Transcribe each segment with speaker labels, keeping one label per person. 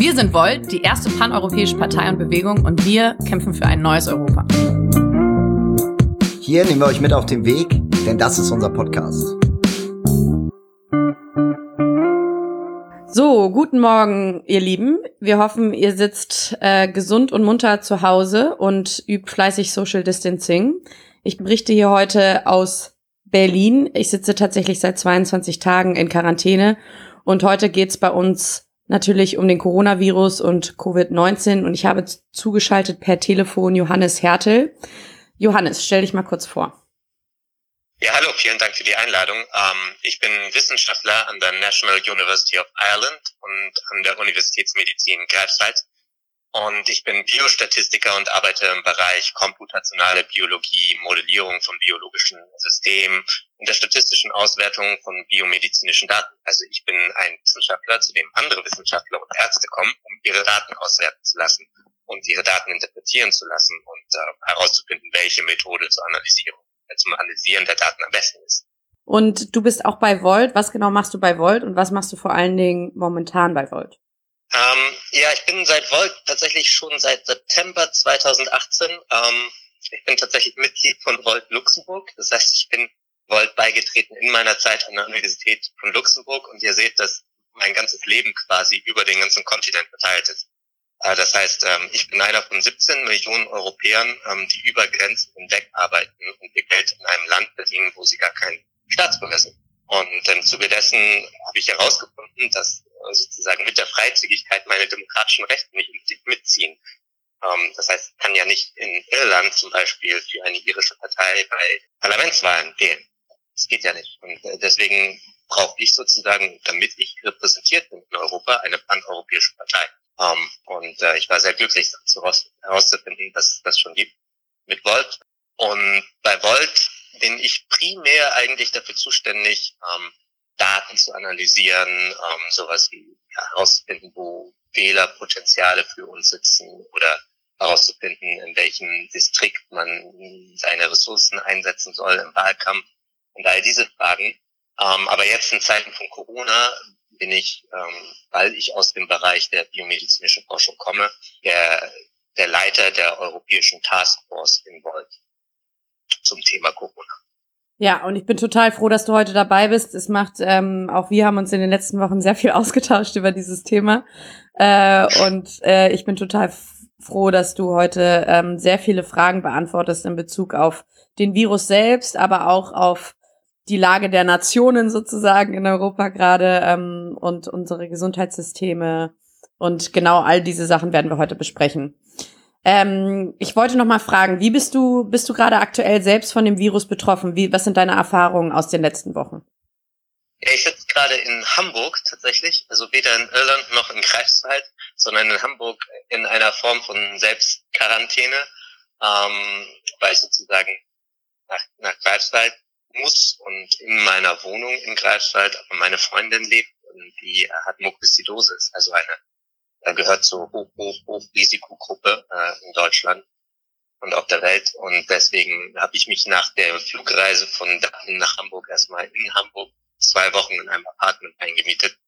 Speaker 1: Wir sind Volt, die erste paneuropäische Partei und Bewegung und wir kämpfen für ein neues Europa.
Speaker 2: Hier nehmen wir euch mit auf den Weg, denn das ist unser Podcast.
Speaker 1: So, guten Morgen, ihr Lieben. Wir hoffen, ihr sitzt äh, gesund und munter zu Hause und übt fleißig Social Distancing. Ich berichte hier heute aus Berlin. Ich sitze tatsächlich seit 22 Tagen in Quarantäne und heute geht's bei uns natürlich um den Coronavirus und Covid-19 und ich habe zugeschaltet per Telefon Johannes Hertel. Johannes, stell dich mal kurz vor.
Speaker 3: Ja, hallo, vielen Dank für die Einladung. Ähm, ich bin Wissenschaftler an der National University of Ireland und an der Universitätsmedizin Greifswald. Und ich bin Biostatistiker und arbeite im Bereich komputationale Biologie, Modellierung von biologischen Systemen und der statistischen Auswertung von biomedizinischen Daten. Also ich bin ein Wissenschaftler, zu dem andere Wissenschaftler und Ärzte kommen, um ihre Daten auswerten zu lassen und ihre Daten interpretieren zu lassen und äh, herauszufinden, welche Methode zur Analysierung, äh, zum Analysieren der Daten am besten ist.
Speaker 1: Und du bist auch bei Volt. Was genau machst du bei Volt und was machst du vor allen Dingen momentan bei Volt?
Speaker 3: Ähm, ja, ich bin seit Volt tatsächlich schon seit September 2018. Ähm, ich bin tatsächlich Mitglied von Volt Luxemburg. Das heißt, ich bin Volt beigetreten in meiner Zeit an der Universität von Luxemburg und ihr seht, dass mein ganzes Leben quasi über den ganzen Kontinent verteilt ist. Äh, das heißt, ähm, ich bin einer von 17 Millionen Europäern, ähm, die über Grenzen hinweg arbeiten und ihr Geld in einem Land verdienen, wo sie gar kein Staatsbürger sind. Und im Zuge dessen habe ich herausgefunden, dass äh, sozusagen mit der Freizügigkeit meine demokratischen Rechte nicht mitziehen. Ähm, das heißt, ich kann ja nicht in Irland zum Beispiel für eine irische Partei bei Parlamentswahlen wählen. Das geht ja nicht. Und äh, deswegen brauche ich sozusagen, damit ich repräsentiert bin in Europa, eine paneuropäische Partei. Ähm, und äh, ich war sehr glücklich herauszufinden, dass es das schon gibt mit Volt. Und bei Volt bin ich primär eigentlich dafür zuständig, ähm, Daten zu analysieren, ähm, sowas wie herauszufinden, wo Fehlerpotenziale für uns sitzen oder herauszufinden, in welchem Distrikt man seine Ressourcen einsetzen soll im Wahlkampf und all diese Fragen. Ähm, aber jetzt in Zeiten von Corona bin ich, ähm, weil ich aus dem Bereich der biomedizinischen Forschung komme, der, der Leiter der Europäischen Taskforce in Volt zum Thema Corona.
Speaker 1: Ja, und ich bin total froh, dass du heute dabei bist. Es macht, ähm, auch wir haben uns in den letzten Wochen sehr viel ausgetauscht über dieses Thema. Äh, und äh, ich bin total froh, dass du heute ähm, sehr viele Fragen beantwortest in Bezug auf den Virus selbst, aber auch auf die Lage der Nationen sozusagen in Europa gerade ähm, und unsere Gesundheitssysteme. Und genau all diese Sachen werden wir heute besprechen. Ähm, ich wollte noch mal fragen, wie bist du, bist du gerade aktuell selbst von dem Virus betroffen? Wie, was sind deine Erfahrungen aus den letzten Wochen?
Speaker 3: Ja, ich sitze gerade in Hamburg tatsächlich, also weder in Irland noch in Greifswald, sondern in Hamburg in einer Form von Selbstquarantäne, ähm, weil ich sozusagen nach, nach Greifswald muss und in meiner Wohnung in Greifswald aber meine Freundin lebt und die hat Mukoviszidose, also eine er gehört zur Hoch, Hoch, Hochrisikogruppe äh, in Deutschland und auf der Welt. Und deswegen habe ich mich nach der Flugreise von Dublin nach Hamburg erstmal in Hamburg zwei Wochen in einem Apartment eingemietet,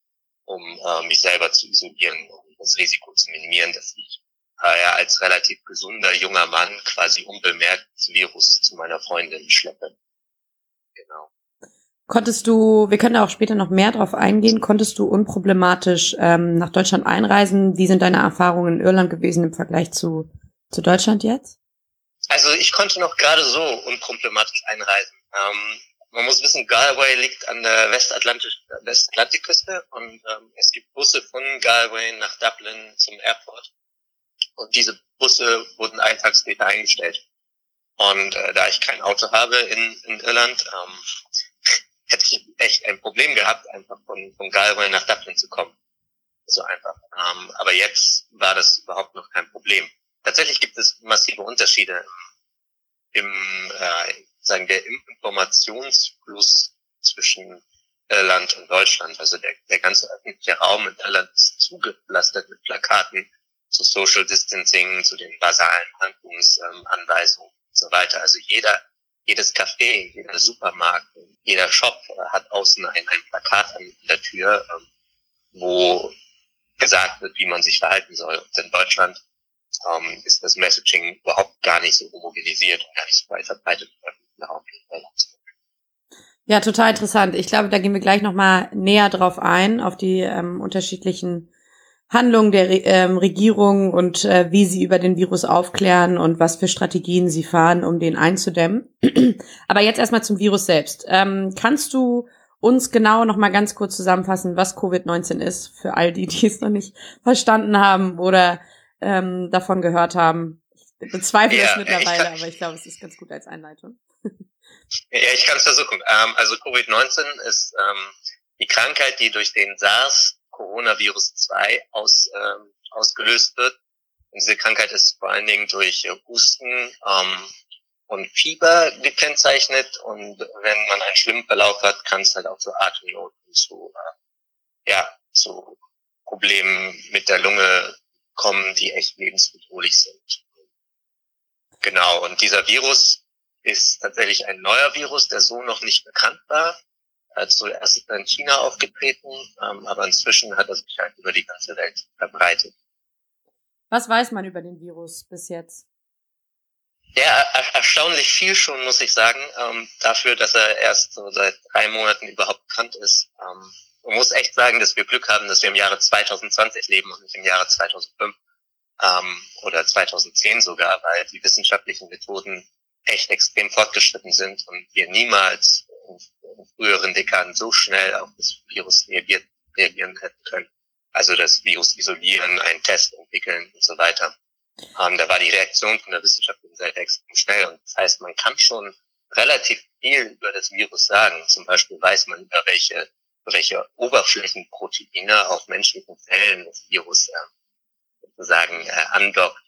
Speaker 3: um äh, mich selber zu isolieren und das Risiko zu minimieren, dass ich äh, als relativ gesunder junger Mann quasi unbemerkt das Virus zu meiner Freundin schleppe. Genau.
Speaker 1: Konntest du, wir können da auch später noch mehr drauf eingehen, konntest du unproblematisch ähm, nach Deutschland einreisen? Wie sind deine Erfahrungen in Irland gewesen im Vergleich zu, zu Deutschland jetzt?
Speaker 3: Also ich konnte noch gerade so unproblematisch einreisen. Ähm, man muss wissen, Galway liegt an der Westatlantisch, Westatlantikküste und ähm, es gibt Busse von Galway nach Dublin zum Airport. Und diese Busse wurden einen Tag später eingestellt. Und äh, da ich kein Auto habe in, in Irland, ähm, hätte ich echt ein Problem gehabt, einfach von, von Galway nach Dublin zu kommen. So einfach. Ähm, aber jetzt war das überhaupt noch kein Problem. Tatsächlich gibt es massive Unterschiede im, äh, sagen wir, im Informationsfluss zwischen Irland und Deutschland. Also der, der ganze öffentliche Raum in Irland ist zugepflastert mit Plakaten zu Social Distancing, zu den basalen Handlungsanweisungen ähm, und so weiter. Also jeder jedes Café, jeder Supermarkt, jeder Shop hat außen ein, ein Plakat an der Tür, ähm, wo gesagt wird, wie man sich verhalten soll. Und in Deutschland ähm, ist das Messaging überhaupt gar nicht so homogenisiert und gar nicht so weit verbreitet.
Speaker 1: Ja, total interessant. Ich glaube, da gehen wir gleich nochmal näher drauf ein, auf die ähm, unterschiedlichen Handlungen der Re ähm, Regierung und äh, wie sie über den Virus aufklären und was für Strategien sie fahren, um den einzudämmen. Aber jetzt erstmal zum Virus selbst. Ähm, kannst du uns genau noch mal ganz kurz zusammenfassen, was Covid-19 ist, für all die, die es noch nicht verstanden haben oder ähm, davon gehört haben? Ich bezweifle ja, es mittlerweile, ich aber ich glaube, es ist ganz gut als Einleitung.
Speaker 3: ja, ich kann es versuchen. Ähm, also Covid-19 ist ähm, die Krankheit, die durch den SARS Coronavirus 2 aus, ähm, ausgelöst wird. Und diese Krankheit ist vor allen Dingen durch äh, Husten ähm, und Fieber gekennzeichnet. Und wenn man einen schlimmen Verlauf hat, kann es halt auch zu Atemnot und zu, äh, ja, zu Problemen mit der Lunge kommen, die echt lebensbedrohlich sind. Genau, und dieser Virus ist tatsächlich ein neuer Virus, der so noch nicht bekannt war. Ist zuerst in China aufgetreten, ähm, aber inzwischen hat er sich halt über die ganze Welt verbreitet.
Speaker 1: Was weiß man über den Virus bis jetzt?
Speaker 3: Ja, er erstaunlich viel schon, muss ich sagen, ähm, dafür, dass er erst so seit drei Monaten überhaupt bekannt ist. Ähm, man muss echt sagen, dass wir Glück haben, dass wir im Jahre 2020 leben und nicht im Jahre 2005 ähm, oder 2010 sogar, weil die wissenschaftlichen Methoden echt extrem fortgeschritten sind und wir niemals früheren Dekaden so schnell auf das Virus reagiert, reagieren hätten können. Also das Virus isolieren, einen Test entwickeln und so weiter. Ähm, da war die Reaktion von der wissenschaftlichen Seite extrem schnell. Und das heißt, man kann schon relativ viel über das Virus sagen. Zum Beispiel weiß man, über welche, welche Oberflächenproteine auf menschlichen Zellen das Virus äh, sozusagen äh, andockt,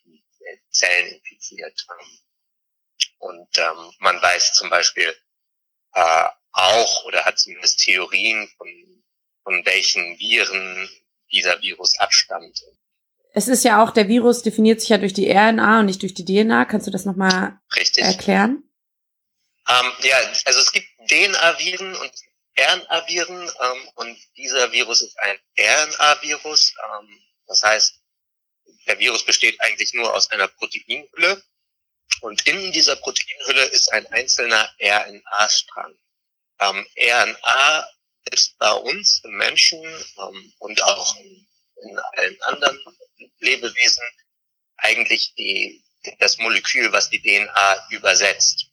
Speaker 3: Zellen infiziert. Ähm, und ähm, man weiß zum Beispiel, äh, auch oder hat zumindest Theorien von, von welchen Viren dieser Virus abstammt.
Speaker 1: Es ist ja auch, der Virus definiert sich ja durch die RNA und nicht durch die DNA. Kannst du das nochmal erklären?
Speaker 3: Ähm, ja, also es gibt DNA-Viren und RNA-Viren ähm, und dieser Virus ist ein RNA-Virus. Ähm, das heißt, der Virus besteht eigentlich nur aus einer Proteinhülle und in dieser Proteinhülle ist ein einzelner RNA-Strang. Ähm, RNA ist bei uns im Menschen ähm, und auch in, in allen anderen Lebewesen eigentlich die, das Molekül, was die DNA übersetzt.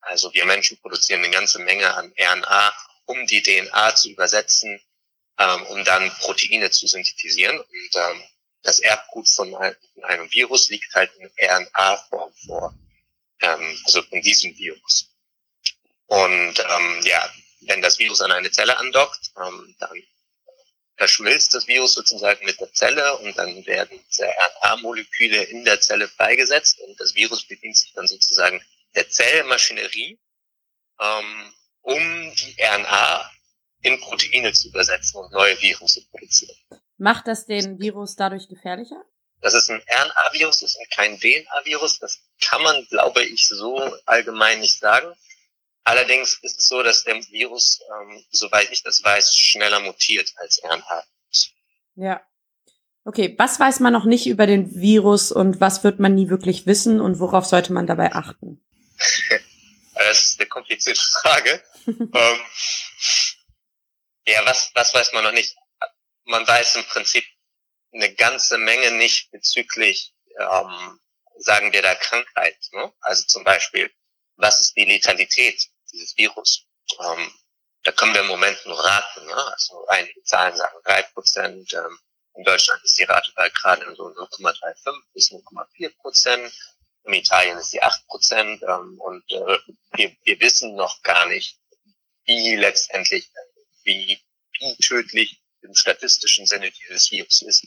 Speaker 3: Also wir Menschen produzieren eine ganze Menge an RNA, um die DNA zu übersetzen, ähm, um dann Proteine zu synthetisieren. Und ähm, das Erbgut von einem Virus liegt halt in RNA-Form vor, ähm, also von diesem Virus. Und ähm, ja, wenn das Virus an eine Zelle andockt, ähm, dann verschmilzt das Virus sozusagen mit der Zelle und dann werden diese RNA-Moleküle in der Zelle freigesetzt und das Virus bedient sich dann sozusagen der Zellmaschinerie, ähm, um die RNA in Proteine zu übersetzen und neue Viren zu produzieren.
Speaker 1: Macht das den Virus dadurch gefährlicher?
Speaker 3: Das ist ein RNA-Virus, das ist kein DNA-Virus. Das kann man, glaube ich, so allgemein nicht sagen. Allerdings ist es so, dass der Virus, ähm, soweit ich das weiß, schneller mutiert als RNA.
Speaker 1: Ja. Okay, was weiß man noch nicht über den Virus und was wird man nie wirklich wissen und worauf sollte man dabei achten?
Speaker 3: das ist eine komplizierte Frage. ähm, ja, was, was weiß man noch nicht? man weiß im Prinzip eine ganze Menge nicht bezüglich, ähm, sagen wir, der Krankheit. Ne? Also zum Beispiel, was ist die Letalität dieses Virus? Ähm, da können wir im Moment nur raten. Ne? Also einige Zahlen sagen drei Prozent. Ähm, in Deutschland ist die Rate bei gerade so 0,35 bis 0,4 Prozent. In Italien ist die 8 Prozent. Ähm, und äh, wir, wir wissen noch gar nicht, wie letztendlich, wie, wie tödlich im statistischen Sinne dieses Virus ist.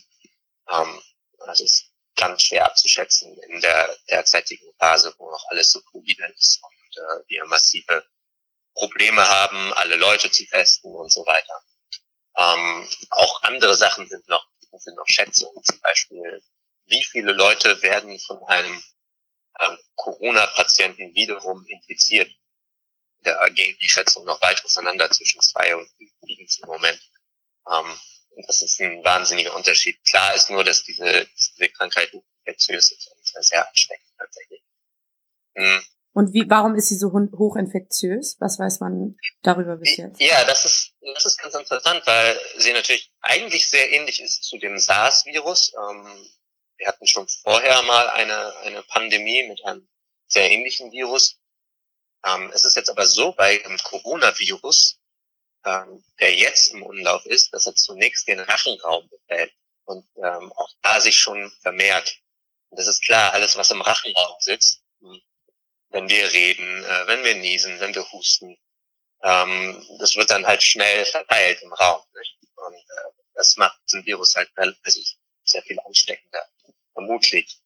Speaker 3: Ähm, das ist ganz schwer abzuschätzen in der derzeitigen Phase, wo noch alles so fluide ist und äh, wir massive Probleme haben, alle Leute zu testen und so weiter. Ähm, auch andere Sachen sind noch, sind noch Schätzungen, zum Beispiel, wie viele Leute werden von einem ähm, Corona-Patienten wiederum infiziert. Da gehen die Schätzungen noch weit auseinander zwischen zwei und liegen im Moment. Ähm, Und das ist ein wahnsinniger Unterschied. Klar ist nur, dass diese, diese Krankheit infektiös ist und sehr ansteckend tatsächlich.
Speaker 1: Hm. Und wie, warum ist sie so hochinfektiös? Was weiß man darüber bis jetzt?
Speaker 3: Ja, das ist, das ist ganz interessant, weil sie natürlich eigentlich sehr ähnlich ist zu dem SARS-Virus. Ähm, wir hatten schon vorher mal eine, eine Pandemie mit einem sehr ähnlichen Virus. Ähm, es ist jetzt aber so bei dem Coronavirus, ähm, der jetzt im Umlauf ist, dass er zunächst den Rachenraum befällt und ähm, auch da sich schon vermehrt. Und das ist klar, alles, was im Rachenraum sitzt, wenn wir reden, äh, wenn wir niesen, wenn wir husten, ähm, das wird dann halt schnell verteilt im Raum. Nicht? Und äh, das macht den Virus halt also sehr viel ansteckender, vermutlich,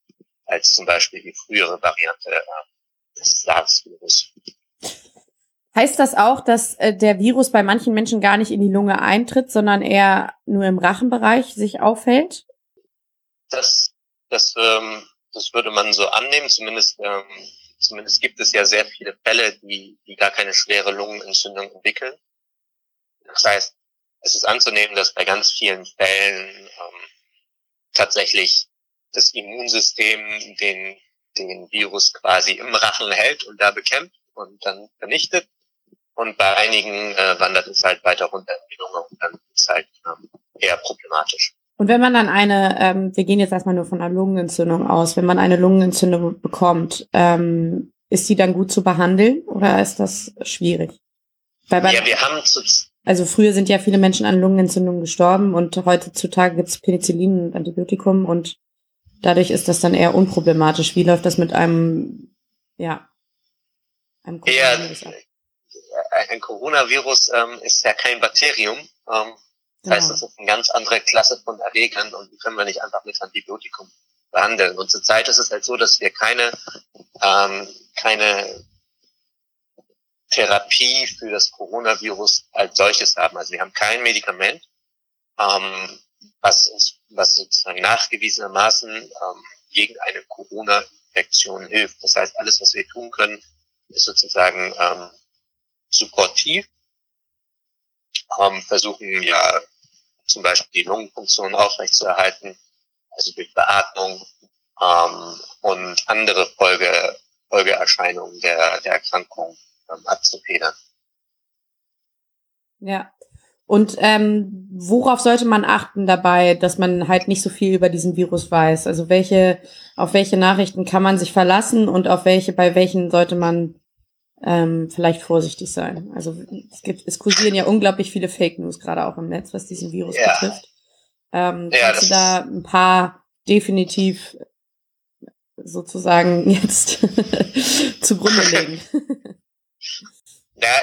Speaker 3: als zum Beispiel die frühere Variante äh, des SARS-Virus.
Speaker 1: Heißt das auch, dass äh, der Virus bei manchen Menschen gar nicht in die Lunge eintritt, sondern eher nur im Rachenbereich sich aufhält?
Speaker 3: Das, das, ähm, das würde man so annehmen. Zumindest, ähm, zumindest gibt es ja sehr viele Fälle, die, die gar keine schwere Lungenentzündung entwickeln. Das heißt, es ist anzunehmen, dass bei ganz vielen Fällen ähm, tatsächlich das Immunsystem den, den Virus quasi im Rachen hält und da bekämpft und dann vernichtet und bei einigen äh, wandert es halt weiter runter in die Lunge und dann ist es halt ähm, eher problematisch.
Speaker 1: Und wenn man dann eine, ähm, wir gehen jetzt erstmal nur von einer Lungenentzündung aus, wenn man eine Lungenentzündung bekommt, ähm, ist die dann gut zu behandeln oder ist das schwierig?
Speaker 3: Weil ja, wir haben
Speaker 1: also früher sind ja viele Menschen an Lungenentzündungen gestorben und heutzutage gibt es Penicillin und Antibiotikum und dadurch ist das dann eher unproblematisch. Wie läuft das mit einem, ja,
Speaker 3: einem Coronavirus ab? ein Coronavirus ähm, ist ja kein Bakterium. Ähm, das heißt, es ist eine ganz andere Klasse von Erregern und die können wir nicht einfach mit Antibiotikum behandeln. Und zurzeit ist es halt so, dass wir keine, ähm, keine Therapie für das Coronavirus als solches haben. Also wir haben kein Medikament, ähm, was uns, was sozusagen nachgewiesenermaßen ähm, gegen eine Corona-Infektion hilft. Das heißt, alles, was wir tun können, ist sozusagen ähm, supportiv, ähm, versuchen ja zum Beispiel die Lungenfunktion aufrechtzuerhalten, also durch Beatmung ähm, und andere Folge, Folgeerscheinungen der, der Erkrankung ähm, abzufedern.
Speaker 1: Ja. Und ähm, worauf sollte man achten dabei, dass man halt nicht so viel über diesen Virus weiß? Also welche, auf welche Nachrichten kann man sich verlassen und auf welche, bei welchen sollte man ähm, vielleicht vorsichtig sein. Also es gibt, es kursieren ja unglaublich viele Fake News, gerade auch im Netz, was diesen Virus ja. betrifft. Ähm, ja, kannst du da ein paar definitiv sozusagen jetzt zugrunde legen?
Speaker 3: ja,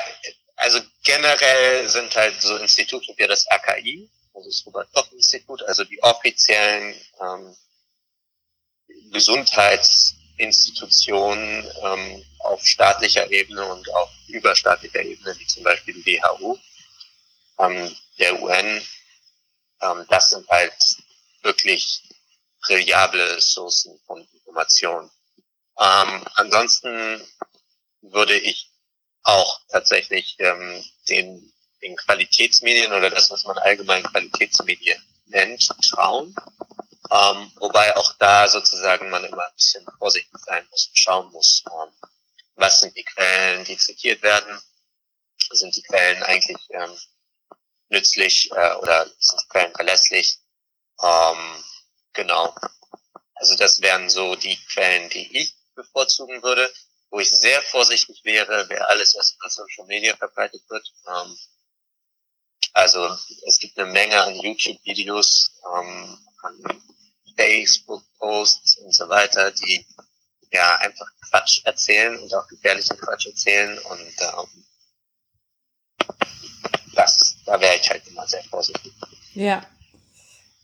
Speaker 3: also generell sind halt so Institute wie das AKI, also das Robert-Koch-Institut, also die offiziellen ähm, Gesundheitsinstitutionen ähm, auf staatlicher Ebene und auf überstaatlicher Ebene, wie zum Beispiel die WHO, ähm, der UN, ähm, das sind halt wirklich reliable Ressourcen von Information. Ähm, ansonsten würde ich auch tatsächlich ähm, den, den Qualitätsmedien oder das, was man allgemein Qualitätsmedien nennt, schauen. Ähm, wobei auch da sozusagen man immer ein bisschen vorsichtig sein muss und schauen muss, ähm, was sind die Quellen, die zitiert werden, sind die Quellen eigentlich ähm, nützlich äh, oder sind die Quellen verlässlich. Ähm, genau. Also das wären so die Quellen, die ich bevorzugen würde. Wo ich sehr vorsichtig wäre, wäre alles, was in Social Media verbreitet wird. Ähm, also es gibt eine Menge an YouTube-Videos, ähm, an Facebook-Posts und so weiter, die ja einfach Quatsch erzählen und auch gefährlichen Quatsch erzählen und ähm, das, da wäre ich halt immer sehr vorsichtig.
Speaker 1: Ja.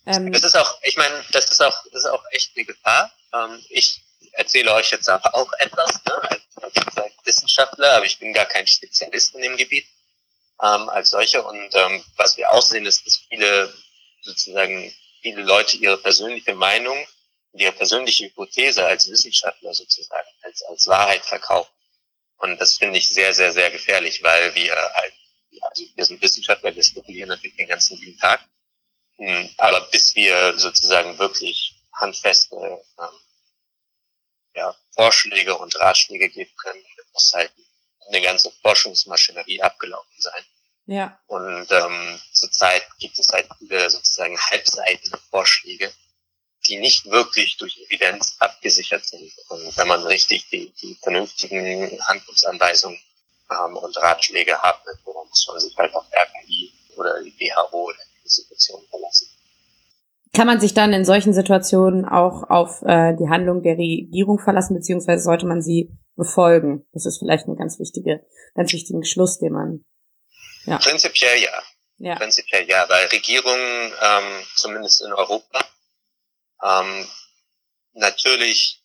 Speaker 3: Ähm, das ist auch, ich meine, das ist auch, das ist auch echt eine Gefahr. Ähm, ich erzähle euch jetzt aber auch etwas, ne, als, als Wissenschaftler, aber ich bin gar kein Spezialist in dem Gebiet ähm, als solcher. Und ähm, was wir auch sehen, ist, dass viele sozusagen viele Leute ihre persönliche Meinung ihre persönliche Hypothese als Wissenschaftler sozusagen als, als Wahrheit verkaufen. Und das finde ich sehr, sehr, sehr gefährlich, weil wir halt, also wir sind Wissenschaftler, wir spekulieren natürlich den ganzen lieben Tag. Hm, aber bis wir sozusagen wirklich handfeste ähm, ja, Vorschläge und Ratschläge geben können, muss halt eine ganze Forschungsmaschinerie abgelaufen sein.
Speaker 1: Ja.
Speaker 3: Und ähm, zurzeit gibt es halt viele sozusagen halbseitige Vorschläge, die nicht wirklich durch Evidenz abgesichert sind. Und wenn man richtig die, die vernünftigen Handlungsanweisungen ähm, und Ratschläge hat, worum muss man sich halt auf RKI oder die WHO oder die Situation verlassen.
Speaker 1: Kann man sich dann in solchen Situationen auch auf äh, die Handlung der Regierung verlassen, beziehungsweise sollte man sie befolgen? Das ist vielleicht ein ganz wichtige, ganz wichtigen Schluss, den man.
Speaker 3: Ja. Prinzipiell ja. ja. Prinzipiell ja, weil Regierungen, ähm, zumindest in Europa, ähm, natürlich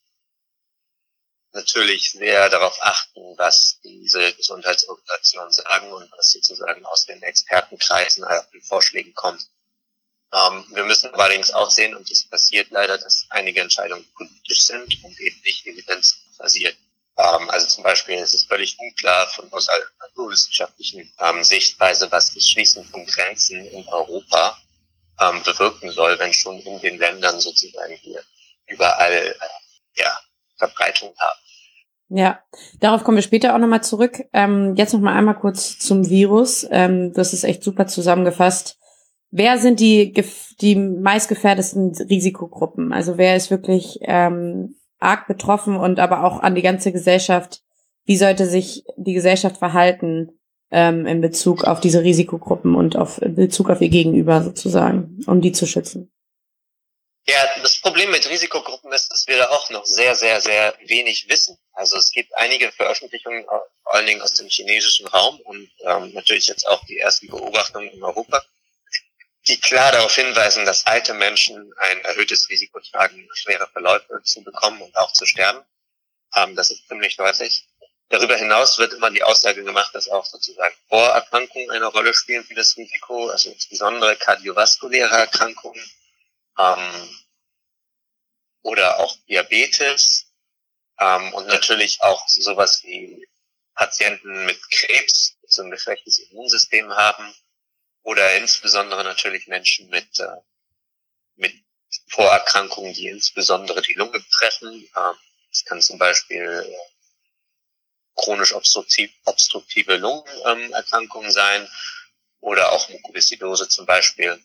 Speaker 3: natürlich sehr darauf achten, was diese Gesundheitsorganisationen sagen und was sozusagen aus den Expertenkreisen auf den Vorschlägen kommt. Ähm, wir müssen allerdings auch sehen, und es passiert leider, dass einige Entscheidungen politisch sind und eben nicht evidenzbasiert. Ähm, also zum Beispiel ist es völlig unklar von aus einer naturwissenschaftlichen ähm, Sichtweise, was das Schließen von Grenzen in Europa ähm, bewirken soll, wenn schon in den Ländern sozusagen hier überall äh, ja, Verbreitung haben.
Speaker 1: Ja, darauf kommen wir später auch nochmal zurück. Ähm, jetzt nochmal einmal kurz zum Virus. Ähm, das ist echt super zusammengefasst. Wer sind die, die meistgefährdesten Risikogruppen? Also wer ist wirklich ähm, arg betroffen und aber auch an die ganze Gesellschaft? Wie sollte sich die Gesellschaft verhalten ähm, in Bezug auf diese Risikogruppen und auf in Bezug auf ihr Gegenüber sozusagen, um die zu schützen?
Speaker 3: Ja, das Problem mit Risikogruppen ist, dass wir da auch noch sehr, sehr, sehr wenig wissen. Also es gibt einige Veröffentlichungen, vor allen Dingen aus dem chinesischen Raum und ähm, natürlich jetzt auch die ersten Beobachtungen in Europa die klar darauf hinweisen, dass alte Menschen ein erhöhtes Risiko tragen, schwere Verläufe zu bekommen und auch zu sterben. Ähm, das ist ziemlich deutlich. Darüber hinaus wird immer die Aussage gemacht, dass auch sozusagen Vorerkrankungen eine Rolle spielen für das Risiko, also insbesondere kardiovaskuläre Erkrankungen ähm, oder auch Diabetes ähm, und natürlich auch sowas wie Patienten mit Krebs, die so ein geschwächtes Immunsystem haben oder insbesondere natürlich Menschen mit, äh, mit Vorerkrankungen, die insbesondere die Lunge betreffen. Ähm, es kann zum Beispiel äh, chronisch obstruktiv, obstruktive Lungenerkrankungen sein oder auch Mukoviszidose zum Beispiel.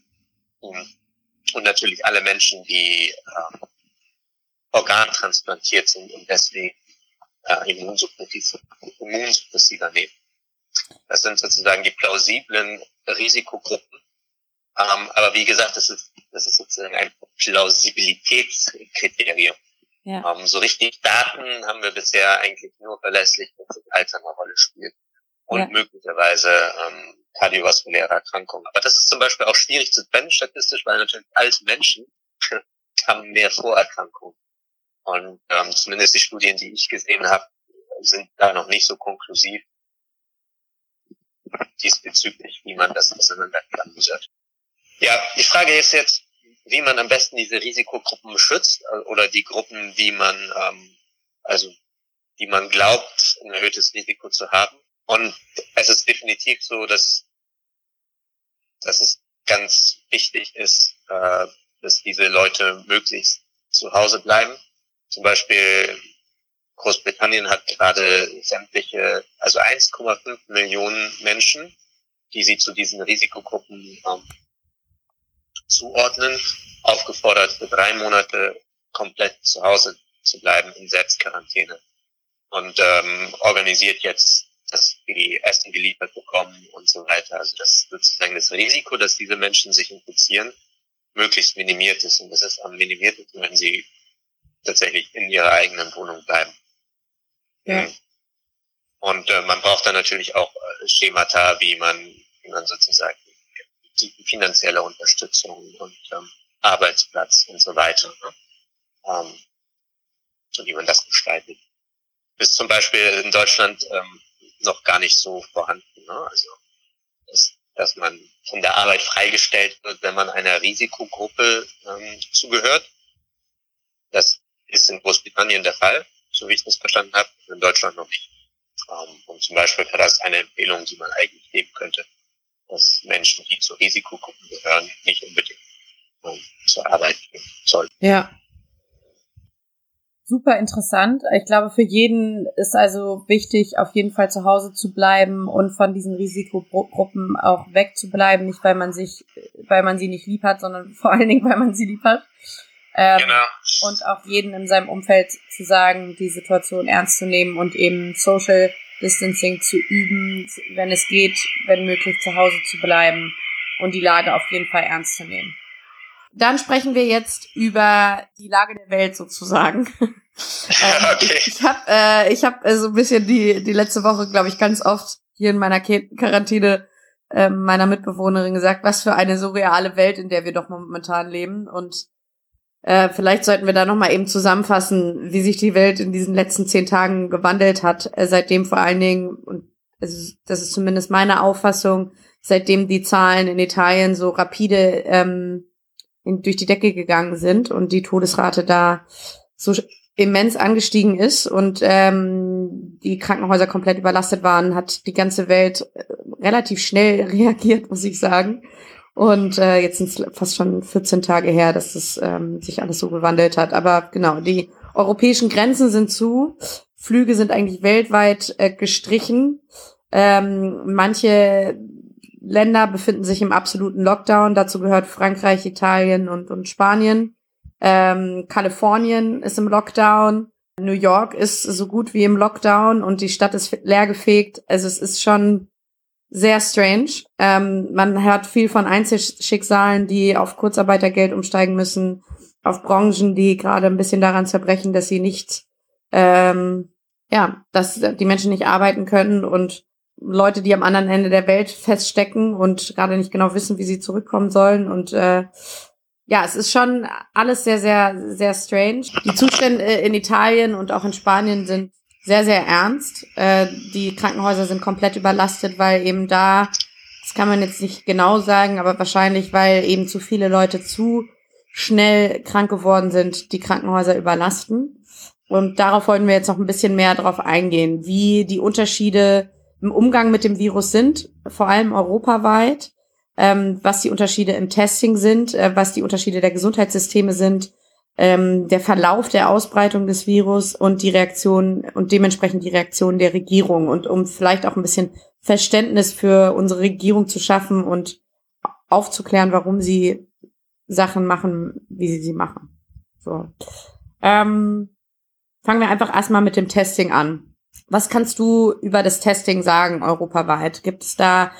Speaker 3: Und natürlich alle Menschen, die äh, organtransplantiert sind und deswegen äh, Immunsuppressiva nehmen. Das sind sozusagen die plausiblen Risikogruppen. Ähm, aber wie gesagt, das ist, das ist sozusagen ein Plausibilitätskriterium. Ja. Ähm, so richtig Daten haben wir bisher eigentlich nur verlässlich, dass das Alter eine Rolle spielt. Und ja. möglicherweise ähm, kardiovaskuläre Erkrankungen. Aber das ist zum Beispiel auch schwierig zu trennen statistisch, weil natürlich alte Menschen haben mehr Vorerkrankungen. Und ähm, zumindest die Studien, die ich gesehen habe, sind da noch nicht so konklusiv, diesbezüglich, wie man das auseinanderklamüsert. Ja, die Frage ist jetzt, wie man am besten diese Risikogruppen beschützt äh, oder die Gruppen, die man, ähm, also die man glaubt, ein erhöhtes Risiko zu haben. Und es ist definitiv so, dass, dass es ganz wichtig ist, äh, dass diese Leute möglichst zu Hause bleiben. Zum Beispiel Großbritannien hat gerade sämtliche, also 1,5 Millionen Menschen, die sie zu diesen Risikogruppen ähm, zuordnen, aufgefordert, für drei Monate komplett zu Hause zu bleiben in Selbstquarantäne und ähm, organisiert jetzt, dass die Essen geliefert bekommen und so weiter. Also das sozusagen das Risiko, dass diese Menschen sich infizieren, möglichst minimiert ist. Und das ist am minimiertesten, wenn sie tatsächlich in ihrer eigenen Wohnung bleiben. Ja. Und äh, man braucht dann natürlich auch äh, Schemata, wie man, wie man sozusagen die finanzielle Unterstützung und ähm, Arbeitsplatz und so weiter, ne? ähm, und wie man das gestaltet. Ist zum Beispiel in Deutschland ähm, noch gar nicht so vorhanden. Ne? Also dass, dass man von der Arbeit freigestellt wird, wenn man einer Risikogruppe ähm, zugehört. Das ist in Großbritannien der Fall so wie ich das verstanden habe, in Deutschland noch nicht. Ähm, und zum Beispiel wäre das eine Empfehlung, die man eigentlich geben könnte, dass Menschen, die zu Risikogruppen gehören, nicht unbedingt Arbeit gehen soll.
Speaker 1: Ja. Super interessant. Ich glaube, für jeden ist also wichtig, auf jeden Fall zu Hause zu bleiben und von diesen Risikogruppen auch wegzubleiben. Nicht, weil man sich, weil man sie nicht lieb hat, sondern vor allen Dingen, weil man sie lieb hat. Ähm, genau. Und auch jeden in seinem Umfeld zu sagen, die Situation ernst zu nehmen und eben Social Distancing zu üben, wenn es geht, wenn möglich zu Hause zu bleiben und die Lage auf jeden Fall ernst zu nehmen. Dann sprechen wir jetzt über die Lage der Welt sozusagen. ähm, okay. Ich habe äh, ich hab, äh, so ein bisschen die, die letzte Woche, glaube ich, ganz oft hier in meiner Quarantäne äh, meiner Mitbewohnerin gesagt, was für eine surreale Welt, in der wir doch momentan leben. Und äh, vielleicht sollten wir da nochmal eben zusammenfassen, wie sich die Welt in diesen letzten zehn Tagen gewandelt hat, äh, seitdem vor allen Dingen, und das ist, das ist zumindest meine Auffassung, seitdem die Zahlen in Italien so rapide ähm, in, durch die Decke gegangen sind und die Todesrate da so immens angestiegen ist und ähm, die Krankenhäuser komplett überlastet waren, hat die ganze Welt äh, relativ schnell reagiert, muss ich sagen. Und äh, jetzt sind es fast schon 14 Tage her, dass das ähm, sich alles so gewandelt hat. Aber genau, die europäischen Grenzen sind zu. Flüge sind eigentlich weltweit äh, gestrichen. Ähm, manche Länder befinden sich im absoluten Lockdown. Dazu gehört Frankreich, Italien und, und Spanien. Ähm, Kalifornien ist im Lockdown. New York ist so gut wie im Lockdown und die Stadt ist leergefegt. Also es ist schon sehr strange. Ähm, man hört viel von Einzelschicksalen, die auf Kurzarbeitergeld umsteigen müssen, auf Branchen, die gerade ein bisschen daran zerbrechen, dass sie nicht, ähm, ja, dass die Menschen nicht arbeiten können und Leute, die am anderen Ende der Welt feststecken und gerade nicht genau wissen, wie sie zurückkommen sollen. Und äh, ja, es ist schon alles sehr, sehr, sehr strange. Die Zustände in Italien und auch in Spanien sind sehr, sehr ernst. Äh, die Krankenhäuser sind komplett überlastet, weil eben da, das kann man jetzt nicht genau sagen, aber wahrscheinlich, weil eben zu viele Leute zu schnell krank geworden sind, die Krankenhäuser überlasten. Und darauf wollten wir jetzt noch ein bisschen mehr drauf eingehen, wie die Unterschiede im Umgang mit dem Virus sind, vor allem europaweit, ähm, was die Unterschiede im Testing sind, äh, was die Unterschiede der Gesundheitssysteme sind, ähm, der Verlauf der Ausbreitung des Virus und die Reaktion und dementsprechend die Reaktion der Regierung und um vielleicht auch ein bisschen Verständnis für unsere Regierung zu schaffen und aufzuklären, warum sie Sachen machen, wie sie sie machen. So. Ähm, fangen wir einfach erstmal mit dem Testing an. Was kannst du über das Testing sagen europaweit? Gibt es da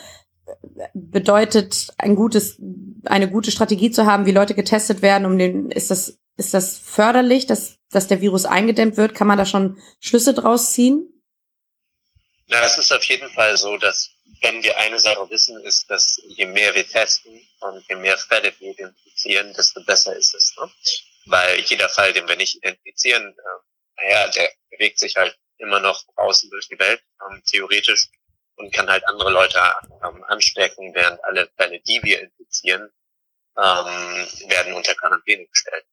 Speaker 1: bedeutet ein gutes eine gute Strategie zu haben, wie Leute getestet werden, um den ist das ist das förderlich, dass, dass der Virus eingedämmt wird? Kann man da schon Schlüsse draus ziehen?
Speaker 3: Na, es ist auf jeden Fall so, dass wenn wir eine Sache wissen, ist, dass je mehr wir testen und je mehr Fälle wir identifizieren, desto besser ist es. Ne? Weil jeder Fall, den wir nicht identifizieren, äh, naja, der bewegt sich halt immer noch außen durch die Welt, ähm, theoretisch, und kann halt andere Leute ähm, anstecken, während alle Fälle, die wir infizieren, ähm, werden unter Quarantäne gestellt.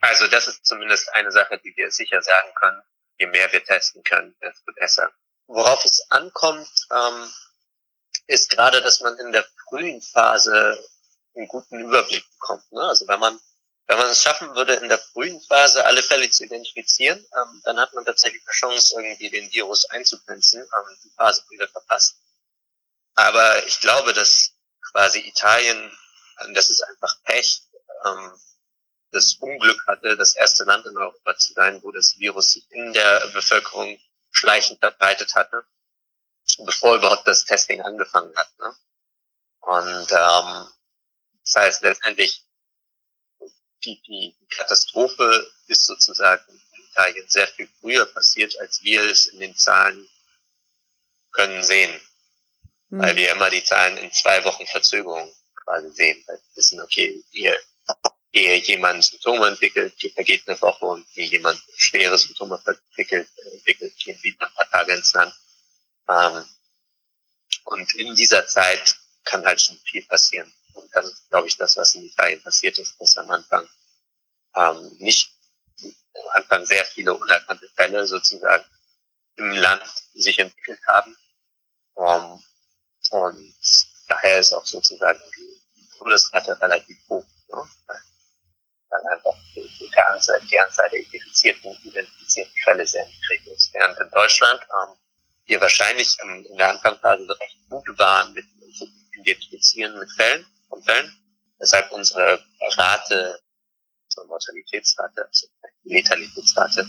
Speaker 3: Also das ist zumindest eine Sache, die wir sicher sagen können. Je mehr wir testen können, desto besser. Worauf es ankommt, ähm, ist gerade, dass man in der frühen Phase einen guten Überblick bekommt. Ne? Also wenn man wenn man es schaffen würde, in der frühen Phase alle Fälle zu identifizieren, ähm, dann hat man tatsächlich eine Chance, irgendwie den Virus einzugrenzen, ähm, die Phase wieder verpasst. Aber ich glaube, dass quasi Italien, das ist einfach Pech, ähm, das Unglück hatte, das erste Land in Europa zu sein, wo das Virus sich in der Bevölkerung schleichend verbreitet hatte, bevor überhaupt das Testing angefangen hat. Ne? Und ähm, das heißt letztendlich, die, die Katastrophe ist sozusagen in Italien sehr viel früher passiert, als wir es in den Zahlen können sehen. Mhm. Weil wir immer die Zahlen in zwei Wochen Verzögerung quasi sehen, weil wir wissen, okay, ihr ehe jemand Symptome entwickelt, vergeht eine Woche und ehe jemand schwere Symptome entwickelt, entwickelt gehen wieder ein paar Tage ins Land. Ähm, und in dieser Zeit kann halt schon viel passieren. Und das ist, glaube ich, das, was in Italien passiert ist, dass am Anfang ähm, nicht am Anfang sehr viele unerkannte Fälle sozusagen im Land sich entwickelt haben. Um, ähm, und daher ist auch sozusagen die Todesrate relativ hoch. Ne? Der Anzahl, die Anzahl der identifizierten, identifizierten Fälle sehr niedrig ist. Während in Deutschland ähm, wir wahrscheinlich ähm, in der Anfangsphase recht gut waren mit Identifizieren mit Fällen von Fällen, weshalb unsere Rate, unsere Mortalitätsrate, also Letalitätsrate,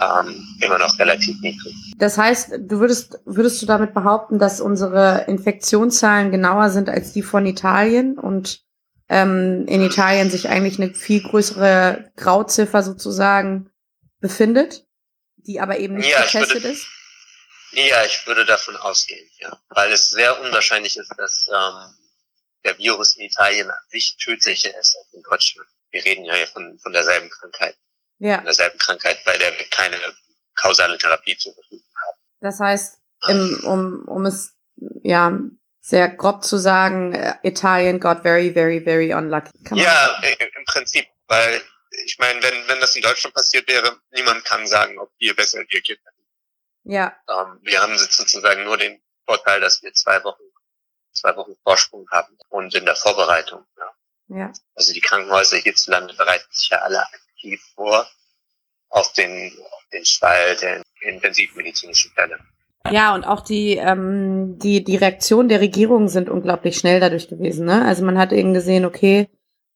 Speaker 3: ähm, immer noch relativ niedrig.
Speaker 1: Das heißt, du würdest, würdest du damit behaupten, dass unsere Infektionszahlen genauer sind als die von Italien und ähm, in Italien sich eigentlich eine viel größere Grauziffer sozusagen befindet, die aber eben nicht ja, getestet würde, ist?
Speaker 3: Ja, ich würde davon ausgehen, ja. Weil es sehr unwahrscheinlich ist, dass ähm, der Virus in Italien an sich tödlicher ist als in Deutschland. Wir reden ja von, von derselben Krankheit. Ja. Von derselben Krankheit, bei der wir keine kausale Therapie zur Verfügung haben.
Speaker 1: Das heißt, im, um, um es ja sehr grob zu sagen, äh, Italien got very, very, very unlucky.
Speaker 3: Kann ja, im Prinzip, weil ich meine, wenn, wenn das in Deutschland passiert wäre, niemand kann sagen, ob wir besser reagiert hätten. Ja. Ähm, wir haben sozusagen nur den Vorteil, dass wir zwei Wochen, zwei Wochen Vorsprung haben und in der Vorbereitung. Ja. ja. Also die Krankenhäuser hierzulande bereiten sich ja alle aktiv vor auf den, auf den Fall der intensivmedizinischen Fälle.
Speaker 1: Ja, und auch die, ähm, die, die Reaktion der Regierung sind unglaublich schnell dadurch gewesen. Ne? Also man hat eben gesehen, okay,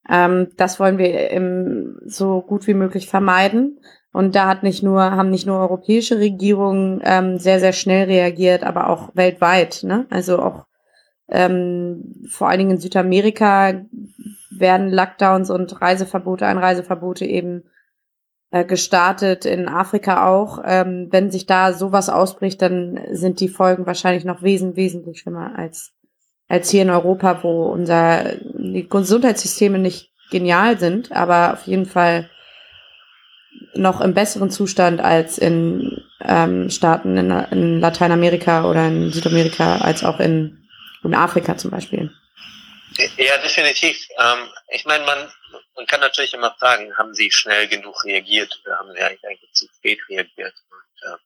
Speaker 1: ähm, das wollen wir im, so gut wie möglich vermeiden. Und da hat nicht nur, haben nicht nur europäische Regierungen ähm, sehr, sehr schnell reagiert, aber auch weltweit. Ne? Also auch ähm, vor allen Dingen in Südamerika werden Lockdowns und Reiseverbote, Einreiseverbote eben gestartet, in Afrika auch. Ähm, wenn sich da sowas ausbricht, dann sind die Folgen wahrscheinlich noch wesentlich, wesentlich schlimmer als, als hier in Europa, wo unser, die Gesundheitssysteme nicht genial sind, aber auf jeden Fall noch im besseren Zustand als in ähm, Staaten in, in Lateinamerika oder in Südamerika, als auch in, in Afrika zum Beispiel.
Speaker 3: Ja, definitiv. Ähm, ich meine, man, man kann natürlich immer fragen, haben sie schnell genug reagiert oder haben sie eigentlich zu spät reagiert? Und, äh,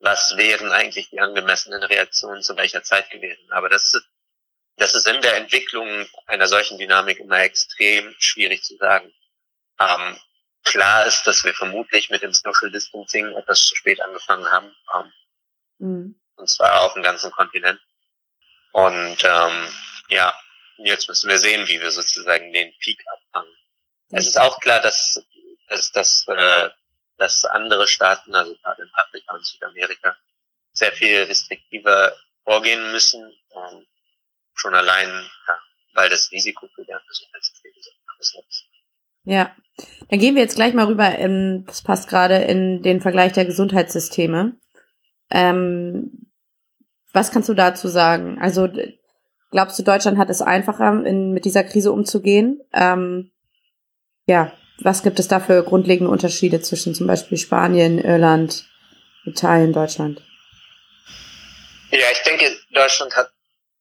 Speaker 3: was wären eigentlich die angemessenen Reaktionen zu welcher Zeit gewesen? Aber das ist, das ist in der Entwicklung einer solchen Dynamik immer extrem schwierig zu sagen. Ähm, klar ist, dass wir vermutlich mit dem Social Distancing etwas zu spät angefangen haben. Ähm, mhm. Und zwar auf dem ganzen Kontinent. Und ähm, ja, jetzt müssen wir sehen, wie wir sozusagen den Peak abfangen. Es ist auch klar, dass, dass, dass, äh, dass andere Staaten, also gerade in Afrika und Südamerika, sehr viel restriktiver vorgehen müssen, ähm, schon allein, ja, weil das Risiko für deren Gesundheitssystem so ist.
Speaker 1: Ja, dann gehen wir jetzt gleich mal rüber, in, das passt gerade in den Vergleich der Gesundheitssysteme. Ähm, was kannst du dazu sagen? Also glaubst du, Deutschland hat es einfacher, in, mit dieser Krise umzugehen? Ähm, ja, was gibt es da für grundlegende Unterschiede zwischen zum Beispiel Spanien, Irland, Italien, Deutschland?
Speaker 3: Ja, ich denke, Deutschland hat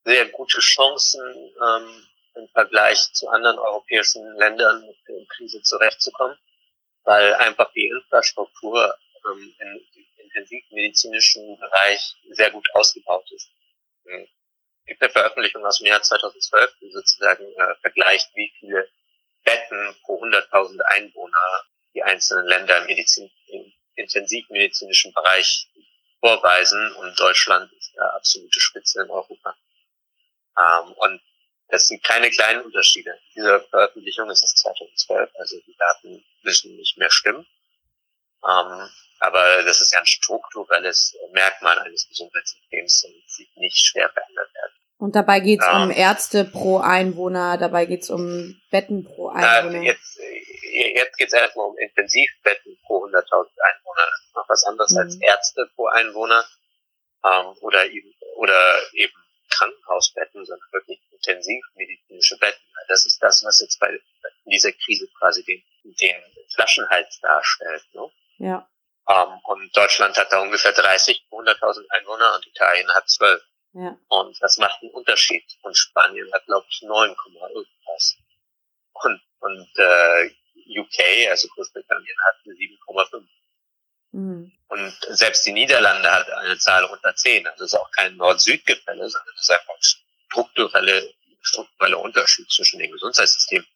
Speaker 3: sehr gute Chancen, ähm, im Vergleich zu anderen europäischen Ländern mit der Krise zurechtzukommen, weil einfach die Infrastruktur ähm, im intensivmedizinischen Bereich sehr gut ausgebaut ist. Es gibt eine Veröffentlichung aus dem Jahr 2012, die sozusagen äh, vergleicht, wie viele Betten pro 100.000 Einwohner die einzelnen Länder im, Medizin, im intensivmedizinischen Bereich vorweisen und Deutschland ist der absolute Spitze in Europa. Ähm, und das sind keine kleinen Unterschiede. Diese Veröffentlichung ist aus 2012, also die Daten müssen nicht mehr stimmen. Ähm, aber das ist ja ein strukturelles Merkmal eines Gesundheitssystems und sieht nicht schwer verändert werden.
Speaker 1: Und dabei geht's ja. um Ärzte pro Einwohner, dabei geht's um Betten pro Einwohner.
Speaker 3: Äh, jetzt jetzt geht's erstmal um Intensivbetten pro 100.000 Einwohner. Das ist noch was anderes mhm. als Ärzte pro Einwohner ähm, oder eben oder eben Krankenhausbetten, sondern wirklich intensivmedizinische Betten. Das ist das, was jetzt bei dieser Krise quasi den, den Flaschenhals darstellt. Ne? Ja. Ähm, und Deutschland hat da ungefähr 30 pro 100.000 Einwohner und Italien hat 12. Ja. Und das macht einen Unterschied. Und Spanien hat, glaube ich, 9, irgendwas. Und, und äh, UK, also Großbritannien, hat 7,5. Mhm. Und selbst die Niederlande hat eine Zahl unter 10. Also es ist auch kein Nord-Süd-Gefälle, sondern es ist einfach ein strukturelle, strukturelle Unterschied zwischen den Gesundheitssystemen.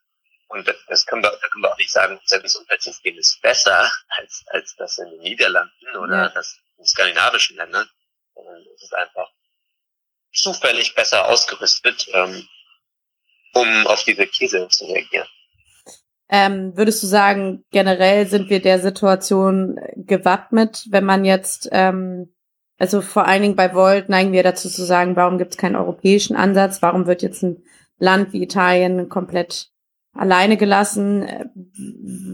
Speaker 3: und das können wir, da können wir auch nicht sagen, unser Gesundheitssystem ist besser als, als das in den Niederlanden oder ja. das in skandinavischen Ländern, sondern es ist einfach zufällig besser ausgerüstet, ähm, um auf diese Krise zu reagieren.
Speaker 1: Ähm, würdest du sagen, generell sind wir der Situation gewappnet, wenn man jetzt, ähm, also vor allen Dingen bei Volt neigen wir dazu zu sagen, warum gibt es keinen europäischen Ansatz, warum wird jetzt ein Land wie Italien komplett alleine gelassen?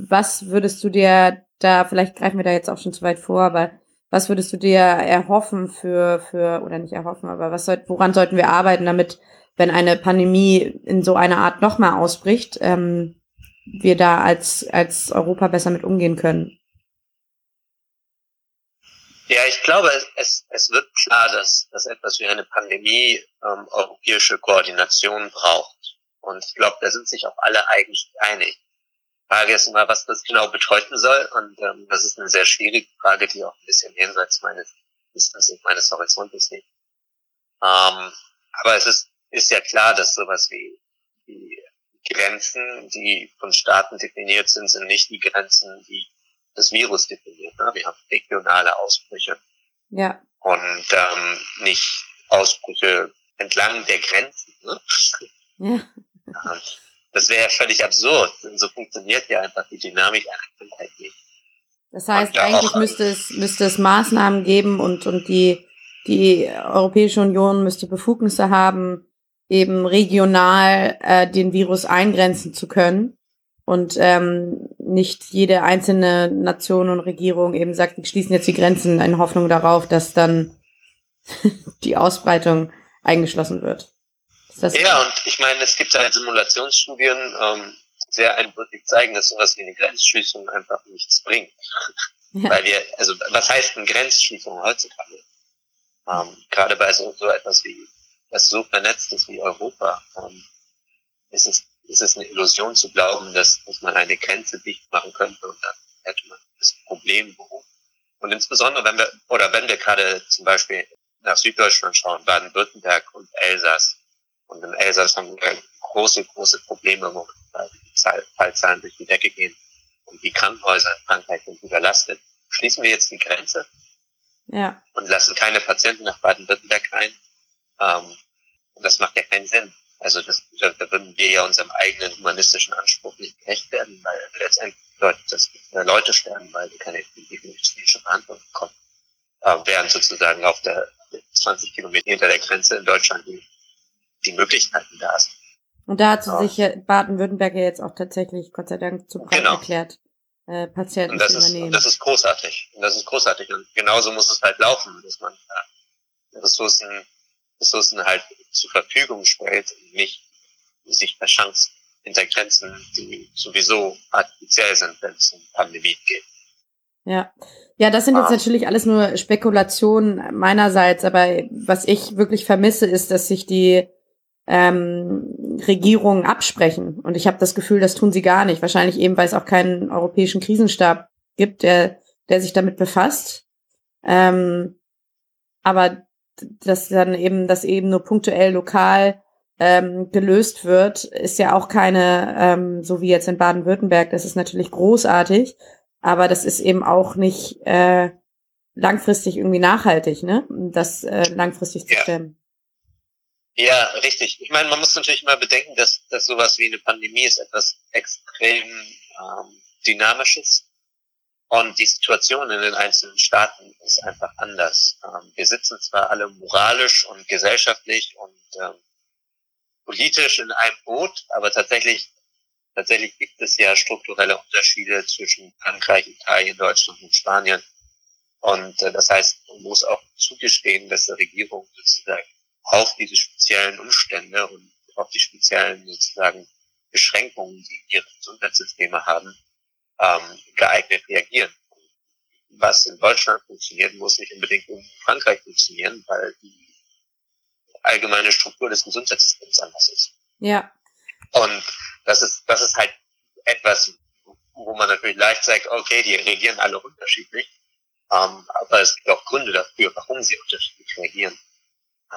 Speaker 1: Was würdest du dir da, vielleicht greifen wir da jetzt auch schon zu weit vor, aber was würdest du dir erhoffen für, für, oder nicht erhoffen, aber was soll, woran sollten wir arbeiten, damit, wenn eine Pandemie in so einer Art nochmal ausbricht, ähm, wir da als, als Europa besser mit umgehen können?
Speaker 3: Ja, ich glaube, es, es wird klar, dass, dass etwas wie eine Pandemie ähm, europäische Koordination braucht. Und ich glaube, da sind sich auch alle eigentlich einig. Frage ist immer, was das genau bedeuten soll. Und ähm, das ist eine sehr schwierige Frage, die auch ein bisschen jenseits meines Wissens und meines Horizontes liegt. Ähm, aber es ist, ist ja klar, dass sowas wie die Grenzen, die von Staaten definiert sind, sind nicht die Grenzen, die das Virus definiert. Ne? Wir haben regionale Ausbrüche.
Speaker 1: Ja.
Speaker 3: Und ähm, nicht Ausbrüche entlang der Grenzen. Ne? Ja. Das wäre ja völlig absurd. So funktioniert ja einfach die Dynamik einer Krankheit nicht.
Speaker 1: Das heißt, eigentlich müsste es, müsste es Maßnahmen geben und, und die, die Europäische Union müsste Befugnisse haben, eben regional äh, den Virus eingrenzen zu können und ähm, nicht jede einzelne Nation und Regierung eben sagt, wir schließen jetzt die Grenzen in Hoffnung darauf, dass dann die Ausbreitung eingeschlossen wird.
Speaker 3: Ja, und ich meine, es gibt halt Simulationsstudien, ähm, sehr eindeutig zeigen, dass sowas wie eine Grenzschließung einfach nichts bringt. Ja. Weil wir, also was heißt eine Grenzschließung heutzutage? Ähm, gerade bei so, so etwas wie das so vernetzt ist wie Europa, ähm, ist, es, ist es eine Illusion zu glauben, dass, dass man eine Grenze dicht machen könnte und dann hätte man das Problem behoben. Und insbesondere, wenn wir, oder wenn wir gerade zum Beispiel nach Süddeutschland schauen, Baden-Württemberg und Elsass. Und im Elsass haben wir große, große Probleme, wo die Fallzahlen durch die Decke gehen und die Krankenhäuser in Frankreich sind überlastet. Schließen wir jetzt die Grenze
Speaker 1: ja.
Speaker 3: und lassen keine Patienten nach Baden-Württemberg rein, ähm, und das macht ja keinen Sinn. Also das, da, da würden wir ja unserem eigenen humanistischen Anspruch nicht gerecht werden, weil letztendlich bedeutet das, dass Leute sterben, weil wir keine medizinische Behandlung bekommen. Äh, während sozusagen auf der 20 Kilometer hinter der Grenze in Deutschland die, die Möglichkeiten da sind.
Speaker 1: Und da hat ja. sich Baden-Württemberg ja jetzt auch tatsächlich, Gott sei Dank, zu genau. erklärt, äh, Patienten
Speaker 3: und das
Speaker 1: zu übernehmen.
Speaker 3: Ist, und das ist großartig. Und das ist großartig. Und genauso muss es halt laufen, dass man äh, Ressourcen Ressourcen halt zur Verfügung stellt und nicht sich verschanzt hinter Grenzen, die sowieso artifiziell sind, wenn es um Pandemie geht.
Speaker 1: Ja. Ja, das sind jetzt ah. natürlich alles nur Spekulationen meinerseits, aber was ich wirklich vermisse, ist, dass sich die ähm, Regierungen absprechen. Und ich habe das Gefühl, das tun sie gar nicht. Wahrscheinlich eben, weil es auch keinen europäischen Krisenstab gibt, der, der sich damit befasst. Ähm, aber dass dann eben, das eben nur punktuell lokal ähm, gelöst wird, ist ja auch keine, ähm, so wie jetzt in Baden-Württemberg, das ist natürlich großartig, aber das ist eben auch nicht äh, langfristig irgendwie nachhaltig, ne? Das äh, langfristig zu stemmen.
Speaker 3: Ja, richtig. Ich meine, man muss natürlich mal bedenken, dass, dass sowas wie eine Pandemie ist etwas extrem ähm, Dynamisches. Und die Situation in den einzelnen Staaten ist einfach anders. Ähm, wir sitzen zwar alle moralisch und gesellschaftlich und ähm, politisch in einem Boot, aber tatsächlich, tatsächlich gibt es ja strukturelle Unterschiede zwischen Frankreich, Italien, Deutschland und Spanien. Und äh, das heißt, man muss auch zugestehen, dass die Regierung sozusagen auf diese speziellen Umstände und auf die speziellen sozusagen Beschränkungen, die ihre Gesundheitssysteme haben, ähm, geeignet reagieren. Was in Deutschland funktioniert, muss nicht unbedingt in Frankreich funktionieren, weil die allgemeine Struktur des Gesundheitssystems anders ist.
Speaker 1: Ja.
Speaker 3: Und das ist, das ist halt etwas, wo man natürlich leicht sagt, okay, die reagieren alle unterschiedlich. Ähm, aber es gibt auch Gründe dafür, warum sie unterschiedlich reagieren. Äh,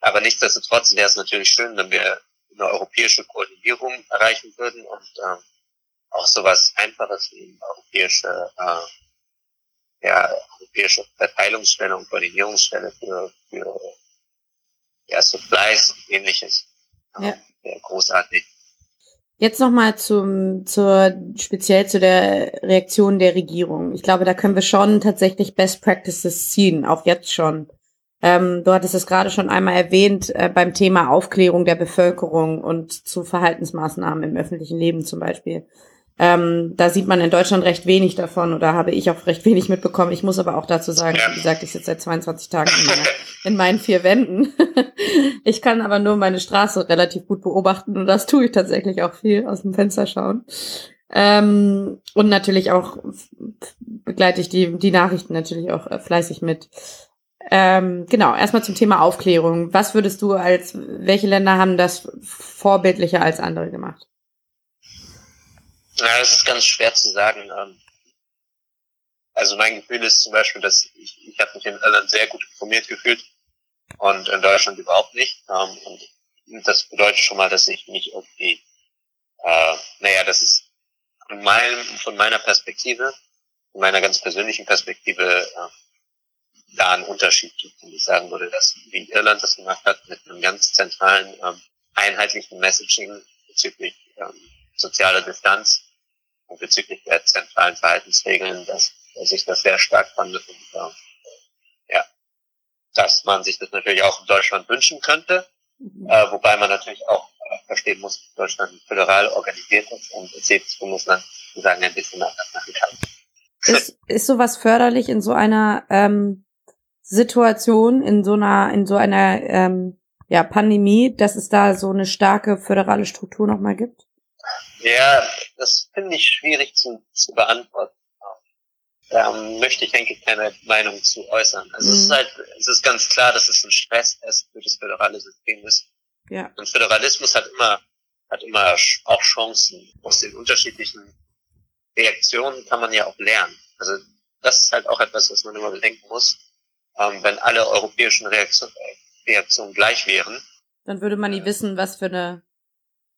Speaker 3: aber nichtsdestotrotz wäre es natürlich schön, wenn wir, eine europäische Koordinierung erreichen würden und ähm, auch sowas Einfaches wie eine europäische, äh, ja, europäische Verteilungsstelle und Koordinierungsstelle für, für ja, Supplies und ähnliches. Ja. Wäre großartig.
Speaker 1: Jetzt nochmal zum, zur, speziell zu der Reaktion der Regierung. Ich glaube, da können wir schon tatsächlich Best Practices ziehen, auch jetzt schon. Ähm, du hattest es gerade schon einmal erwähnt äh, beim Thema Aufklärung der Bevölkerung und zu Verhaltensmaßnahmen im öffentlichen Leben zum Beispiel. Ähm, da sieht man in Deutschland recht wenig davon oder habe ich auch recht wenig mitbekommen. Ich muss aber auch dazu sagen, ja. wie gesagt, ich sitze seit 22 Tagen in, meiner, in meinen vier Wänden. ich kann aber nur meine Straße relativ gut beobachten und das tue ich tatsächlich auch viel aus dem Fenster schauen. Ähm, und natürlich auch begleite ich die, die Nachrichten natürlich auch äh, fleißig mit. Ähm, genau, erstmal zum Thema Aufklärung. Was würdest du als, welche Länder haben das vorbildlicher als andere gemacht?
Speaker 3: Ja, das ist ganz schwer zu sagen. Ähm. Also mein Gefühl ist zum Beispiel, dass ich, ich habe mich in Irland sehr gut informiert gefühlt und in Deutschland überhaupt nicht. Ähm, und das bedeutet schon mal, dass ich nicht irgendwie, äh, naja, das ist von, meinem, von meiner Perspektive, von meiner ganz persönlichen Perspektive, äh, da einen Unterschied gibt. Und ich sagen würde, dass wie Irland das gemacht hat, mit einem ganz zentralen, ähm, einheitlichen Messaging bezüglich ähm, sozialer Distanz, und bezüglich der zentralen Verhaltensregeln, dass, dass ich das sehr stark fand und äh, ja, dass man sich das natürlich auch in Deutschland wünschen könnte, mhm. äh, wobei man natürlich auch äh, verstehen muss, dass Deutschland föderal organisiert ist und jedes Bundesland sozusagen ein bisschen anders machen kann.
Speaker 1: Ist, ist sowas förderlich in so einer ähm, Situation, in so einer, in so einer ähm, ja, Pandemie, dass es da so eine starke föderale Struktur nochmal gibt?
Speaker 3: Ja, das finde ich schwierig zu, zu beantworten. Da möchte ich, denke ich, keine Meinung zu äußern. Also mhm. es ist mhm. halt, es ist ganz klar, dass es ein Stresstest für das föderale System ist. Ja. Und Föderalismus hat immer, hat immer auch Chancen. Aus den unterschiedlichen Reaktionen kann man ja auch lernen. Also das ist halt auch etwas, was man immer bedenken muss. Ähm, wenn alle europäischen Reaktion, Reaktionen gleich wären.
Speaker 1: Dann würde man nie wissen, was für eine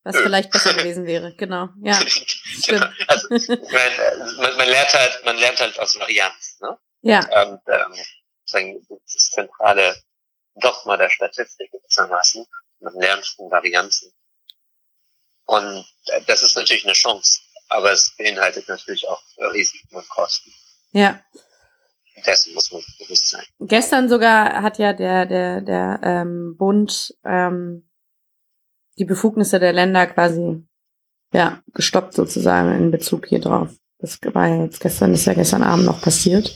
Speaker 1: was vielleicht besser gewesen wäre, genau. Ja.
Speaker 3: genau. Also, man, man, lernt halt, man lernt halt aus Varianz, ne?
Speaker 1: Ja.
Speaker 3: Und ähm, das zentrale Dogma der Statistik gewissermaßen. Man lernt von Varianzen. Und äh, das ist natürlich eine Chance, aber es beinhaltet natürlich auch Risiken und Kosten.
Speaker 1: Ja.
Speaker 3: Dessen muss man bewusst sein.
Speaker 1: Gestern sogar hat ja der der der ähm, Bund ähm, die Befugnisse der Länder quasi ja gestoppt sozusagen in Bezug hier drauf. Das war ja jetzt gestern, ist ja gestern Abend noch passiert.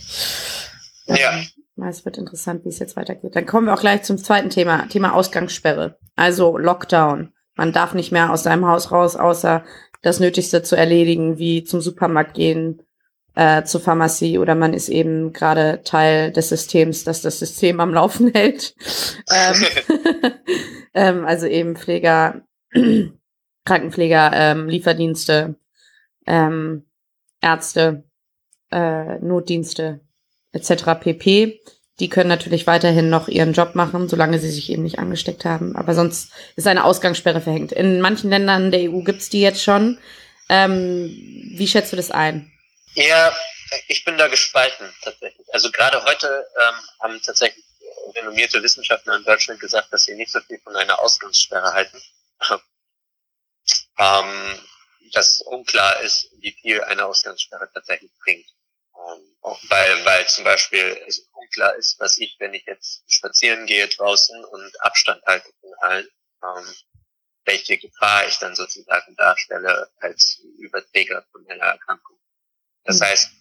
Speaker 3: Ja.
Speaker 1: Es wird interessant, wie es jetzt weitergeht. Dann kommen wir auch gleich zum zweiten Thema, Thema Ausgangssperre. Also Lockdown. Man darf nicht mehr aus seinem Haus raus, außer das Nötigste zu erledigen, wie zum Supermarkt gehen, äh, zur Pharmazie oder man ist eben gerade Teil des Systems, das das System am Laufen hält. ähm, ähm, also eben Pfleger, Krankenpfleger, ähm, Lieferdienste, ähm, Ärzte, äh, Notdienste etc. pp. Die können natürlich weiterhin noch ihren Job machen, solange sie sich eben nicht angesteckt haben. Aber sonst ist eine Ausgangssperre verhängt. In manchen Ländern der EU gibt's die jetzt schon. Ähm, wie schätzt du das ein?
Speaker 3: Ja, ich bin da gespalten tatsächlich. Also gerade heute ähm, haben tatsächlich renommierte Wissenschaftler in Deutschland gesagt, dass sie nicht so viel von einer Ausgangssperre halten. ähm, dass unklar ist, wie viel eine Ausgangssperre tatsächlich bringt. Ähm, auch weil, weil zum Beispiel es unklar ist, was ich, wenn ich jetzt spazieren gehe draußen und Abstand halte von allen, ähm, welche Gefahr ich dann sozusagen darstelle als Überträger von einer Erkrankung. Das mhm. heißt,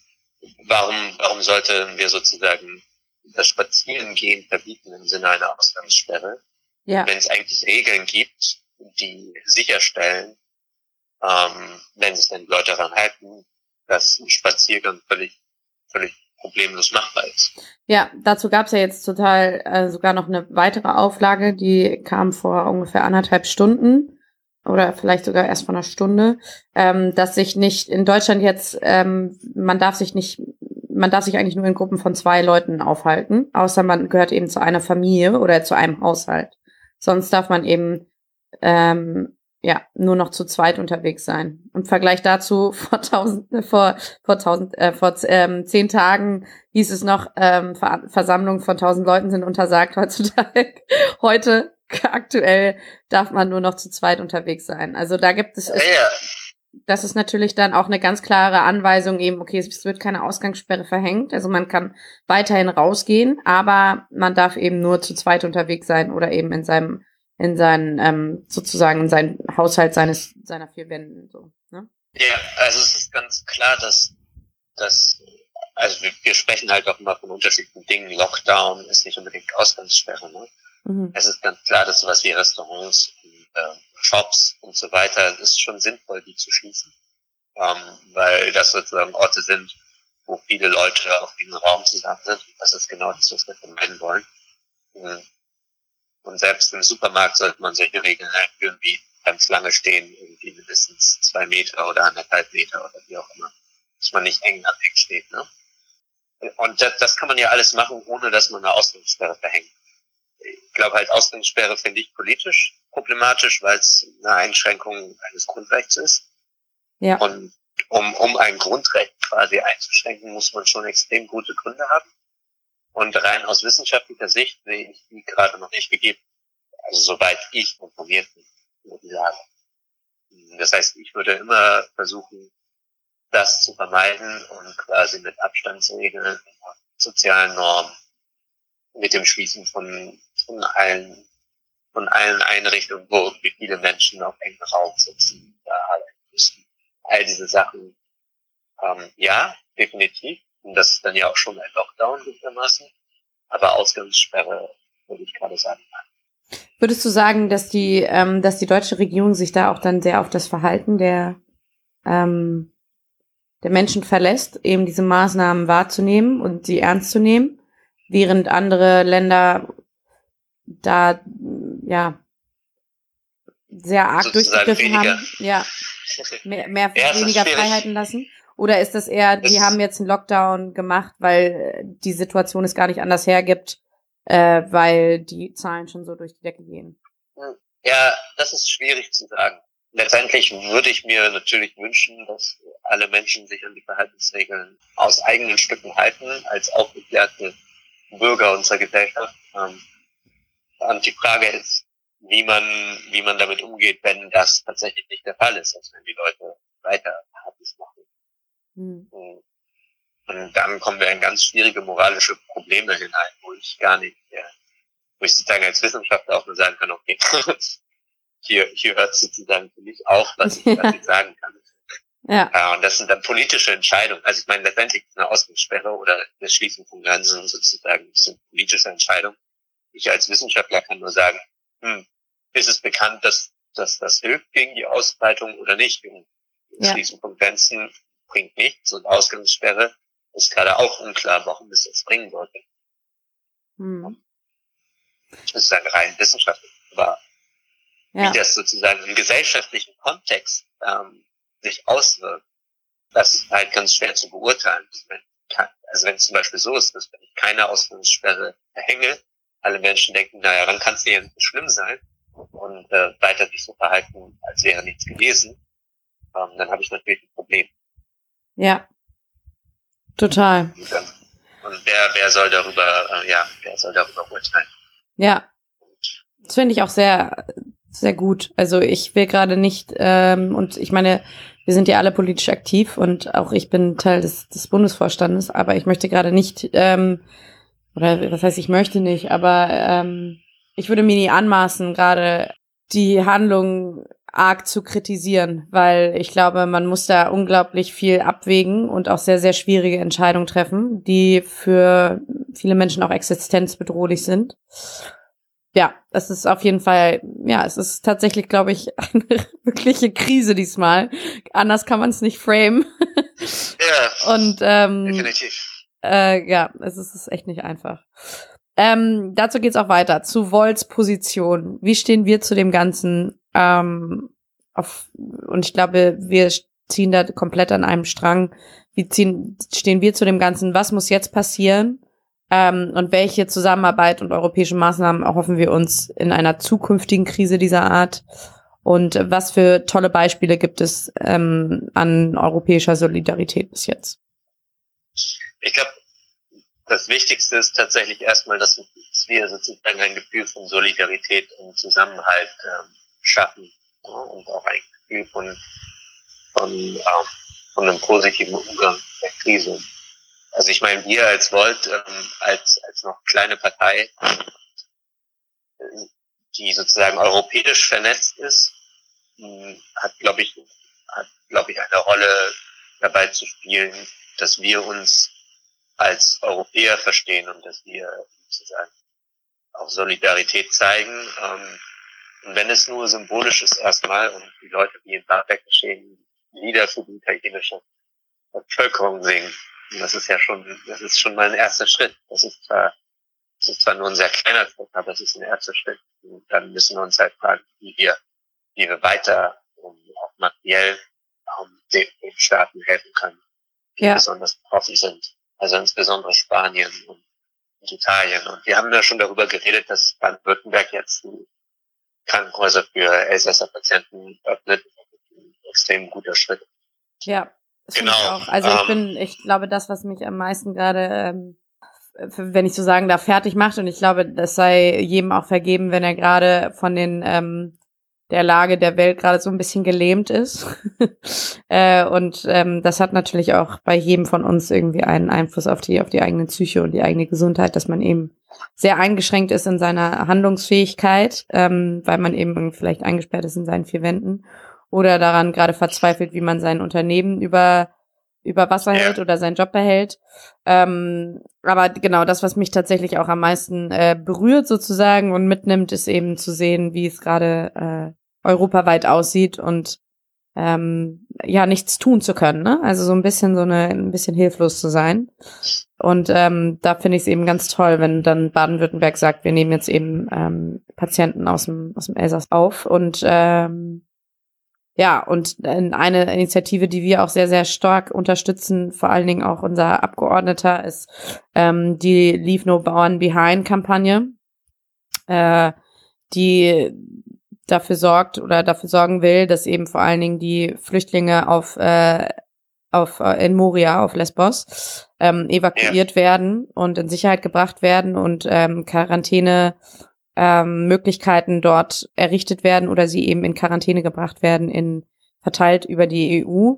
Speaker 3: warum, warum sollten wir sozusagen das Spazierengehen verbieten im Sinne einer Ausgangssperre, ja. wenn es eigentlich Regeln gibt, die sicherstellen, ähm, wenn sich dann die Leute daran halten, dass ein Spaziergang völlig, völlig problemlos machbar ist.
Speaker 1: Ja, dazu gab es ja jetzt total äh, sogar noch eine weitere Auflage, die kam vor ungefähr anderthalb Stunden oder vielleicht sogar erst vor einer Stunde, ähm, dass sich nicht in Deutschland jetzt, ähm, man darf sich nicht man darf sich eigentlich nur in Gruppen von zwei Leuten aufhalten, außer man gehört eben zu einer Familie oder zu einem Haushalt. Sonst darf man eben ähm, ja, nur noch zu zweit unterwegs sein. Im Vergleich dazu vor tausend, äh, vor, vor tausend, äh, vor ähm, zehn Tagen hieß es noch, ähm, Ver Versammlungen von tausend Leuten sind untersagt heutzutage. Heute, aktuell, darf man nur noch zu zweit unterwegs sein. Also da gibt es,
Speaker 3: ja.
Speaker 1: das ist natürlich dann auch eine ganz klare Anweisung eben, okay, es wird keine Ausgangssperre verhängt. Also man kann weiterhin rausgehen, aber man darf eben nur zu zweit unterwegs sein oder eben in seinem in seinen, ähm, sozusagen in seinen Haushalt seines, seiner vier Wänden, so, ne?
Speaker 3: Ja, also es ist ganz klar, dass, dass also wir, wir sprechen halt auch immer von unterschiedlichen Dingen. Lockdown ist nicht unbedingt Ausgangssperre. Ne?
Speaker 1: Mhm.
Speaker 3: Es ist ganz klar, dass sowas wie Restaurants, äh, Shops und so weiter, es ist schon sinnvoll, die zu schließen. Ähm, weil das sozusagen Orte sind, wo viele Leute auf diesem Raum zusammen sind. Das ist genau das, was wir vermeiden wollen. Mhm. Und selbst im Supermarkt sollte man solche Regeln einführen, wie beim Schlange stehen, irgendwie mindestens zwei Meter oder anderthalb Meter oder wie auch immer. Dass man nicht eng an eng steht, ne? Und das, das kann man ja alles machen, ohne dass man eine Ausgangssperre verhängt. Ich glaube halt, Ausgangssperre finde ich politisch problematisch, weil es eine Einschränkung eines Grundrechts ist.
Speaker 1: Ja.
Speaker 3: Und um, um ein Grundrecht quasi einzuschränken, muss man schon extrem gute Gründe haben. Und rein aus wissenschaftlicher Sicht sehe ich die gerade noch nicht gegeben. Also soweit ich informiert bin, würde ich sagen. Das heißt, ich würde immer versuchen, das zu vermeiden und quasi mit Abstandsregeln sozialen Normen, mit dem Schließen von, von allen, von allen Einrichtungen, wo viele Menschen auf engem Raum sitzen, da arbeiten müssen. All diese Sachen, ähm, ja, definitiv. Und das ist dann ja auch schon ein Lockdown gewissermaßen. Aber Ausgangssperre würde ich gerade sagen.
Speaker 1: Würdest du sagen, dass die, ähm, dass die deutsche Regierung sich da auch dann sehr auf das Verhalten der, ähm, der Menschen verlässt, eben diese Maßnahmen wahrzunehmen und sie ernst zu nehmen, während andere Länder da ja sehr arg durchgegriffen haben, ja, mehr, mehr
Speaker 3: Ja,
Speaker 1: weniger. Freiheiten lassen? Oder ist das eher, die haben jetzt einen Lockdown gemacht, weil äh, die Situation es gar nicht anders hergibt, äh, weil die Zahlen schon so durch die Decke gehen?
Speaker 3: Ja, das ist schwierig zu sagen. Letztendlich würde ich mir natürlich wünschen, dass alle Menschen sich an die Verhaltensregeln aus eigenen Stücken halten, als aufgeklärte Bürger unserer Gesellschaft. Ähm, Und die Frage ist, wie man, wie man damit umgeht, wenn das tatsächlich nicht der Fall ist, also wenn die Leute weiter Partys machen.
Speaker 1: Hm.
Speaker 3: Und dann kommen wir in ganz schwierige moralische Probleme hinein, wo ich gar nicht, ja, wo ich sozusagen als Wissenschaftler auch nur sagen kann, okay, hier, hier hört sozusagen für mich auf, was ich, was ich sagen kann.
Speaker 1: Ja,
Speaker 3: Ja, und das sind dann politische Entscheidungen. Also ich meine, letztendlich ist eine Ausgangssperre oder eine Schließung von Grenzen sozusagen das sind politische Entscheidungen. Ich als Wissenschaftler kann nur sagen, hm, ist es bekannt, dass, dass das hilft gegen die Ausbreitung oder nicht? Und
Speaker 1: Ja.
Speaker 3: Schließung von Grenzen bringt nichts und Ausgangssperre ist gerade auch unklar, warum es das bringen sollte.
Speaker 1: hm.
Speaker 3: Das ist dann rein wissenschaftlich. Aber
Speaker 1: ja,
Speaker 3: wie das sozusagen im gesellschaftlichen Kontext ähm, sich auswirkt, das ist halt ganz schwer zu beurteilen. Also wenn, also es zum Beispiel so ist, dass wenn ich keine Ausgangssperre verhänge, alle Menschen denken, naja, dann kann es ja nicht schlimm sein und äh, weiter sich so verhalten, als wäre nichts gewesen, ähm, dann habe ich natürlich ein Problem.
Speaker 1: Ja. Total.
Speaker 3: Und, wer, wer soll darüber, äh, ja, wer soll darüber urteilen?
Speaker 1: Ja. Das finde ich auch sehr, sehr gut. Also ich will gerade nicht, ähm, und ich meine, wir sind ja alle politisch aktiv und auch ich bin Teil des, des Bundesvorstandes, aber ich möchte gerade nicht, ähm, oder was heißt, ich möchte nicht, aber ähm, ich würde mir nie anmaßen, gerade die Handlung arg zu kritisieren, weil ich glaube, man muss da unglaublich viel abwägen und auch sehr, sehr schwierige Entscheidungen treffen, die für viele Menschen auch existenzbedrohlich sind. Ja, es ist auf jeden Fall, ja, es ist tatsächlich, glaube ich, eine wirkliche Krise diesmal. Anders kann man es nicht framen.
Speaker 3: Ja,
Speaker 1: Und ähm,
Speaker 3: definitiv.
Speaker 1: äh, ja, es ist, es ist echt nicht einfach. Ähm, dazu geht's auch weiter. Zu Volts Position. Wie stehen wir zu dem Ganzen? Ähm, auf, und ich glaube, wir ziehen da komplett an einem Strang. Wie ziehen, stehen wir zu dem Ganzen? Was muss jetzt passieren, Ähm, und welche Zusammenarbeit und europäische Maßnahmen erhoffen wir uns in einer zukünftigen Krise dieser Art? Und was für tolle Beispiele gibt es ähm, an europäischer Solidarität bis jetzt?
Speaker 3: Ich glaube, das Wichtigste ist tatsächlich erstmal, dass wir sozusagen ein Gefühl von Solidarität und Zusammenhalt ähm, schaffen ja, und auch ein Gefühl von, von, ähm, von einem positiven Umgang der Krise. Also ich meine, wir als Volt, ähm, als, als noch kleine Partei, die sozusagen europäisch vernetzt ist, hat, glaube ich, hat, glaube ich, eine Rolle dabei zu spielen, dass wir uns als Europäer verstehen und dass wir sozusagen auch Solidarität zeigen. Ähm, und wenn es nur symbolisch ist erstmal und die Leute wie in Bamberg geschehen Lieder für die italienische Bevölkerung singen, und das ist ja schon, das ist schon mal ein erster Schritt. Das ist zwar, das ist zwar nur ein sehr kleiner Schritt, aber es ist ein erster Schritt. Und dann müssen wir uns halt fragen, wie wir, wie wir weiter um, auch materiell um, den, den Staaten helfen können, die ja. besonders betroffen sind. Also insbesondere Spanien und, und Italien. Und wir haben ja schon darüber geredet, dass Baden-Württemberg jetzt die Krankenhäuser für Elsässer Patienten öffnet. Extrem guter Schritt.
Speaker 1: Ja, das genau. Ich auch. Also ich ähm, bin, ich glaube, das, was mich am meisten gerade, ähm, wenn ich so sagen darf, fertig macht, und ich glaube, das sei jedem auch vergeben, wenn er gerade von den ähm, der Lage der Welt gerade so ein bisschen gelähmt ist. äh, und ähm, das hat natürlich auch bei jedem von uns irgendwie einen Einfluss auf die, auf die eigene Psyche und die eigene Gesundheit, dass man eben sehr eingeschränkt ist in seiner Handlungsfähigkeit, ähm, weil man eben vielleicht eingesperrt ist in seinen vier Wänden oder daran gerade verzweifelt, wie man sein Unternehmen über über Wasser hält oder seinen Job behält. Ähm, aber genau das, was mich tatsächlich auch am meisten äh, berührt sozusagen und mitnimmt, ist eben zu sehen, wie es gerade äh, europaweit aussieht und ähm, ja nichts tun zu können. Ne? Also so ein bisschen so eine ein bisschen hilflos zu sein. Und ähm, da finde ich es eben ganz toll, wenn dann Baden-Württemberg sagt, wir nehmen jetzt eben ähm, Patienten aus dem aus dem Elsass auf und ähm, ja, und eine Initiative, die wir auch sehr, sehr stark unterstützen, vor allen Dingen auch unser Abgeordneter, ist ähm, die Leave No Bauern Behind Kampagne, äh, die dafür sorgt oder dafür sorgen will, dass eben vor allen Dingen die Flüchtlinge auf, äh, auf äh, in Moria, auf Lesbos, ähm, evakuiert ja. werden und in Sicherheit gebracht werden und ähm, Quarantäne ähm, Möglichkeiten dort errichtet werden oder sie eben in Quarantäne gebracht werden, in verteilt über die EU,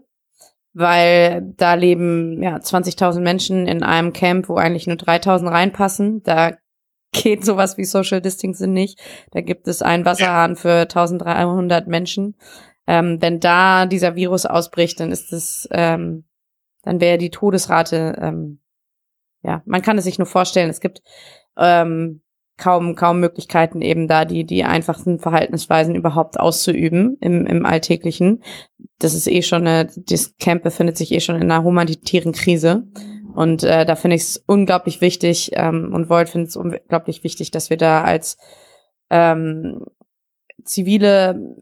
Speaker 1: weil da leben ja 20.000 Menschen in einem Camp, wo eigentlich nur 3.000 reinpassen. Da geht sowas wie Social Distancing nicht. Da gibt es einen Wasserhahn für 1.300 Menschen. Ähm, wenn da dieser Virus ausbricht, dann ist es, ähm, dann wäre die Todesrate, ähm, ja, man kann es sich nur vorstellen. Es gibt ähm, kaum, kaum Möglichkeiten eben da, die, die einfachsten Verhaltensweisen überhaupt auszuüben im, im Alltäglichen. Das ist eh schon eine, das Camp befindet sich eh schon in einer humanitären Krise. Und äh, da finde ich es unglaublich wichtig ähm, und Volt findet es unglaublich wichtig, dass wir da als ähm, zivile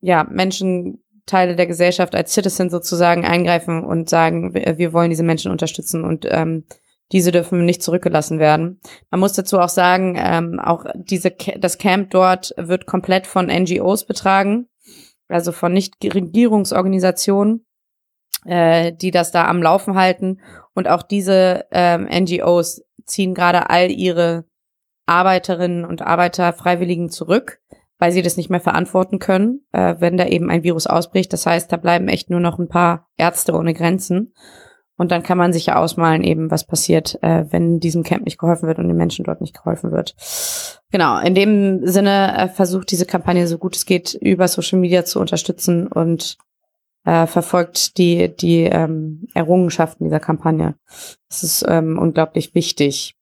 Speaker 1: ja, Menschen, Teile der Gesellschaft, als Citizen sozusagen eingreifen und sagen, wir, wir wollen diese Menschen unterstützen und ähm, diese dürfen nicht zurückgelassen werden. Man muss dazu auch sagen, ähm, auch diese das Camp dort wird komplett von NGOs betragen, also von Nichtregierungsorganisationen, äh, die das da am Laufen halten. Und auch diese ähm, NGOs ziehen gerade all ihre Arbeiterinnen und Arbeiter Freiwilligen zurück, weil sie das nicht mehr verantworten können, äh, wenn da eben ein Virus ausbricht. Das heißt, da bleiben echt nur noch ein paar Ärzte ohne Grenzen. Und dann kann man sich ja ausmalen, eben, was passiert, äh, wenn diesem Camp nicht geholfen wird und den Menschen dort nicht geholfen wird. Genau, in dem Sinne äh, versucht diese Kampagne so gut es geht über Social Media zu unterstützen und äh, verfolgt die, die ähm, Errungenschaften dieser Kampagne. Das ist ähm, unglaublich wichtig.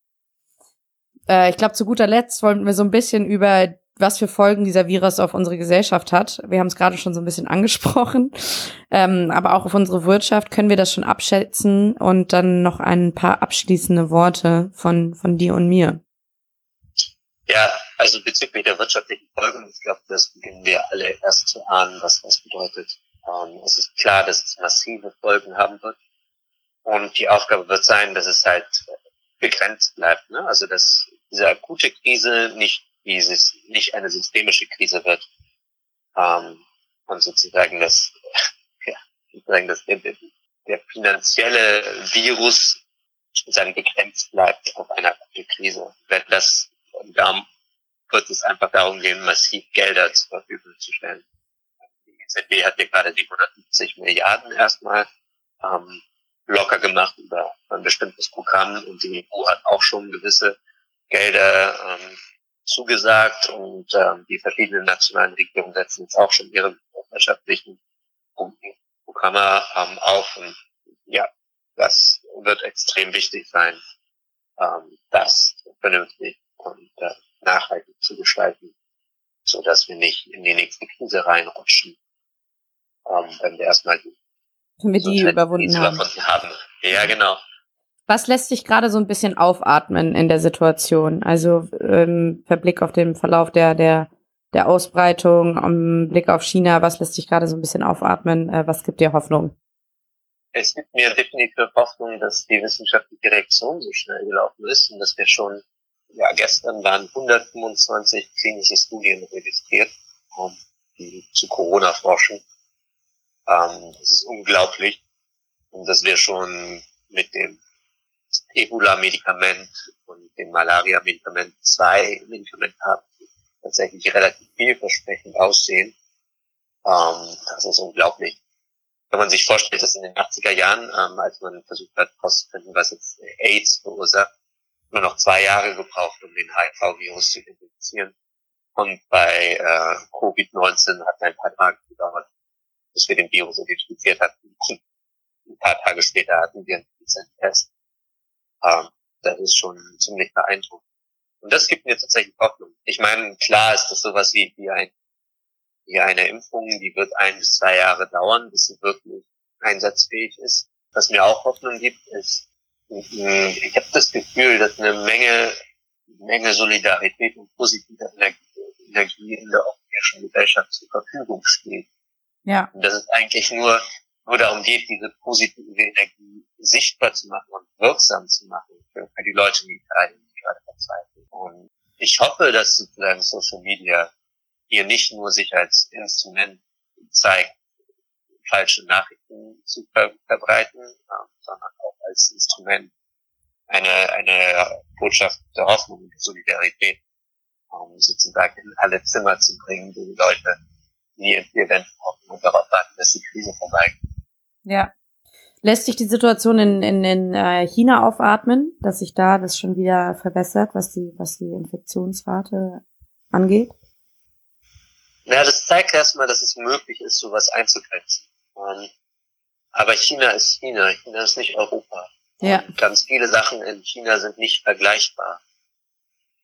Speaker 1: Äh, ich glaube, zu guter Letzt wollten wir so ein bisschen über was für Folgen dieser Virus auf unsere Gesellschaft hat. Wir haben es gerade schon so ein bisschen angesprochen, ähm, aber auch auf unsere Wirtschaft können wir das schon abschätzen und dann noch ein paar abschließende Worte von, von dir und mir.
Speaker 3: Ja, also bezüglich der wirtschaftlichen Folgen, ich glaube, das beginnen wir alle erst zu ahnen, was das bedeutet. Ähm, es ist klar, dass es massive Folgen haben wird. Und die Aufgabe wird sein, dass es halt begrenzt bleibt. Ne? Also dass diese akute Krise nicht dieses nicht eine systemische Krise wird ähm, und sozusagen das ja, sozusagen das der, finanzielle Virus sozusagen begrenzt bleibt auf eine akute Krise. Wenn das da wird es einfach darum gehen, massiv Gelder zur Verfügung zu stellen. Die EZB hat ja gerade 750 Milliarden erstmal ähm, locker gemacht über ein bestimmtes Programm und die EU hat auch schon gewisse Gelder ähm, zugesagt und ähm, die verschiedenen nationalen Regierungen setzen jetzt auch schon ihre wirtschaftlichen Programme ähm, auf und ja, das wird extrem wichtig sein, ähm, das vernünftig und äh, nachhaltig zu gestalten, so dass wir nicht in die nächste Krise reinrutschen, ähm, wenn wir erstmal die,
Speaker 1: wenn wir die überwunden haben.
Speaker 3: haben. Ja, genau.
Speaker 1: Was lässt sich gerade so ein bisschen aufatmen in der Situation? Also ähm, Verblick auf den Verlauf der, der, der Ausbreitung, im Blick auf China, was lässt sich gerade so ein bisschen aufatmen? Äh, was gibt dir Hoffnung?
Speaker 3: Es gibt mir definitiv Hoffnung, dass die wissenschaftliche Reaktion so schnell gelaufen ist und dass wir schon, ja, gestern waren 125 klinische Studien registriert, um, die zu Corona forschen. Ähm, das ist unglaublich. Und dass wir schon mit dem Ebola-Medikament und dem Malaria-Medikament zwei Medikamente haben, die tatsächlich relativ vielversprechend aussehen. Ähm, das ist unglaublich. Wenn man sich vorstellt, dass in den 80er Jahren, ähm, als man versucht hat, herauszufinden, was jetzt AIDS verursacht, nur noch zwei Jahre gebraucht, um den HIV-Virus zu identifizieren. Und bei äh, Covid-19 hat es ein paar Tage gedauert, bis wir den Virus identifiziert hatten. Ein paar Tage später hatten wir einen Test. Ähm, das ist schon ziemlich beeindruckend. Und das gibt mir tatsächlich Hoffnung. Ich meine, klar ist das sowas wie, wie, ein, wie eine Impfung, die wird ein bis zwei Jahre dauern, bis sie wirklich einsatzfähig ist. Was mir auch Hoffnung gibt, ist, ich habe das Gefühl, dass eine Menge, Menge Solidarität und positive Energie, Energie in der europäischen Gesellschaft zur Verfügung steht.
Speaker 1: Ja.
Speaker 3: Und dass es eigentlich nur, nur darum geht, diese positive Energie sichtbar zu machen und wirksam zu machen für, die Leute, die gerade, die verzweifeln. Und ich hoffe, dass sozusagen Social Media hier nicht nur sich als Instrument zeigt, falsche Nachrichten zu ver verbreiten, sondern auch als Instrument eine, eine Botschaft der Hoffnung und Solidarität um sozusagen in alle Zimmer zu bringen, die Leute vier Wänden hoffen und darauf warten, dass die Krise vorbei
Speaker 1: Ja, Lässt sich die Situation in, in, in äh, China aufatmen, dass sich da das schon wieder verbessert, was die, was die Infektionsrate angeht?
Speaker 3: Ja, das zeigt erstmal, dass es möglich ist, sowas einzugrenzen. Ähm, aber China ist China, China ist nicht Europa.
Speaker 1: Ja.
Speaker 3: Und ganz viele Sachen in China sind nicht vergleichbar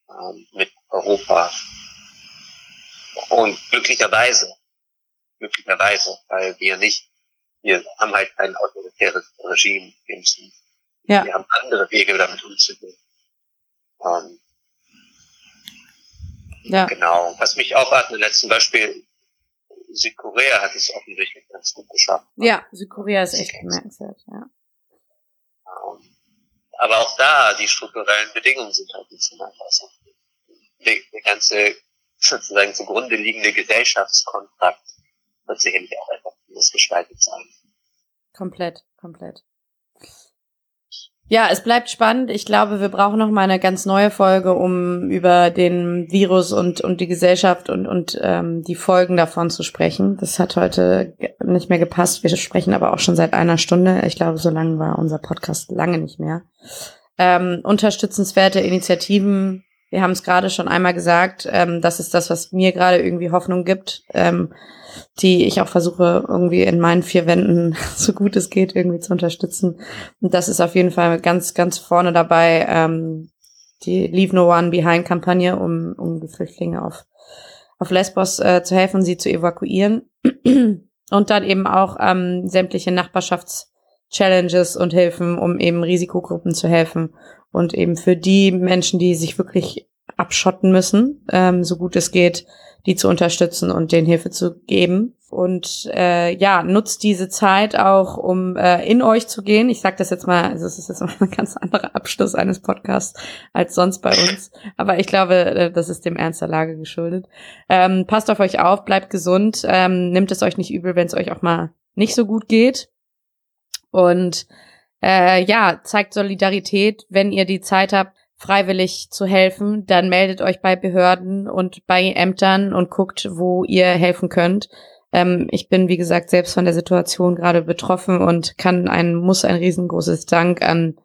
Speaker 3: ähm, mit Europa. Und glücklicherweise, glücklicherweise, weil wir nicht wir haben halt kein autoritäres Regime im Sinn. Ja. Wir haben andere Wege, damit umzugehen. Ähm, ja. Genau. Was mich auch hat, zum Beispiel Südkorea hat es offensichtlich ganz gut geschafft.
Speaker 1: Ja, Südkorea ist echt bemerkenswert, ja.
Speaker 3: Ähm, aber auch da, die strukturellen Bedingungen sind halt nicht so anders. Der, der ganze sozusagen zugrunde liegende Gesellschaftskontrakt wird sicherlich auch anders gestaltet sein.
Speaker 1: Komplett, komplett. Ja, es bleibt spannend. Ich glaube, wir brauchen noch mal eine ganz neue Folge, um über den Virus und und die Gesellschaft und und ähm, die Folgen davon zu sprechen. Das hat heute nicht mehr gepasst. Wir sprechen aber auch schon seit einer Stunde. Ich glaube, so lange war unser Podcast lange nicht mehr. Ähm, unterstützenswerte Initiativen wir haben es gerade schon einmal gesagt, ähm, das ist das, was mir gerade irgendwie Hoffnung gibt, ähm, die ich auch versuche irgendwie in meinen vier Wänden so gut es geht irgendwie zu unterstützen. Und das ist auf jeden Fall ganz, ganz vorne dabei ähm, die Leave No One Behind Kampagne, um, um die Flüchtlinge auf, auf Lesbos äh, zu helfen, sie zu evakuieren. Und dann eben auch ähm, sämtliche Nachbarschaftschallenges und Hilfen, um eben Risikogruppen zu helfen und eben für die Menschen, die sich wirklich abschotten müssen, ähm, so gut es geht, die zu unterstützen und denen Hilfe zu geben. und äh, ja, nutzt diese Zeit auch, um äh, in euch zu gehen. Ich sage das jetzt mal, also es ist jetzt mal ein ganz anderer Abschluss eines Podcasts als sonst bei uns. Aber ich glaube, äh, das ist dem Ernst der Lage geschuldet. Ähm, passt auf euch auf, bleibt gesund, ähm, nimmt es euch nicht übel, wenn es euch auch mal nicht so gut geht. Und äh, ja, zeigt Solidarität, wenn ihr die Zeit habt, freiwillig zu helfen, dann meldet euch bei Behörden und bei Ämtern und guckt, wo ihr helfen könnt. Ähm, ich bin, wie gesagt, selbst von der Situation gerade betroffen und kann ein, muss ein riesengroßes Dank an,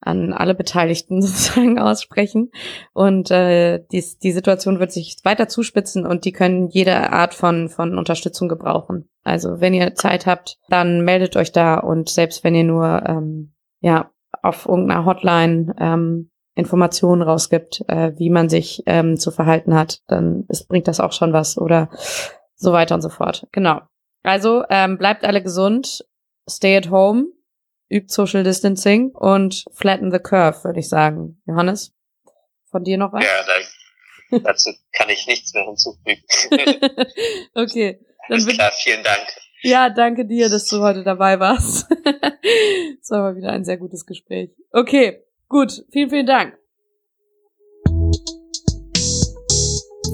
Speaker 1: an alle Beteiligten sozusagen aussprechen. Und äh, die, die Situation wird sich weiter zuspitzen und die können jede Art von, von Unterstützung gebrauchen. Also wenn ihr Zeit habt, dann meldet euch da und selbst wenn ihr nur ähm, ja auf irgendeiner Hotline ähm, Informationen rausgibt, äh, wie man sich ähm, zu verhalten hat, dann ist, bringt das auch schon was oder so weiter und so fort. Genau. Also ähm, bleibt alle gesund, stay at home, übt Social Distancing und flatten the curve, würde ich sagen. Johannes, von dir noch was?
Speaker 3: Ja, da, dazu kann ich nichts mehr hinzufügen.
Speaker 1: okay.
Speaker 3: Dann Alles klar, vielen Dank.
Speaker 1: Ja, danke dir, dass du heute dabei warst. das war mal wieder ein sehr gutes Gespräch. Okay, gut. Vielen, vielen Dank.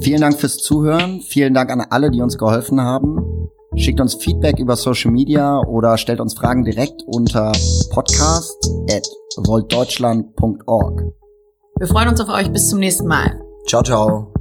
Speaker 2: Vielen Dank fürs Zuhören. Vielen Dank an alle, die uns geholfen haben. Schickt uns Feedback über Social Media oder stellt uns Fragen direkt unter podcast@voltdeutschland.org.
Speaker 1: Wir freuen uns auf euch. Bis zum nächsten Mal.
Speaker 2: Ciao, ciao.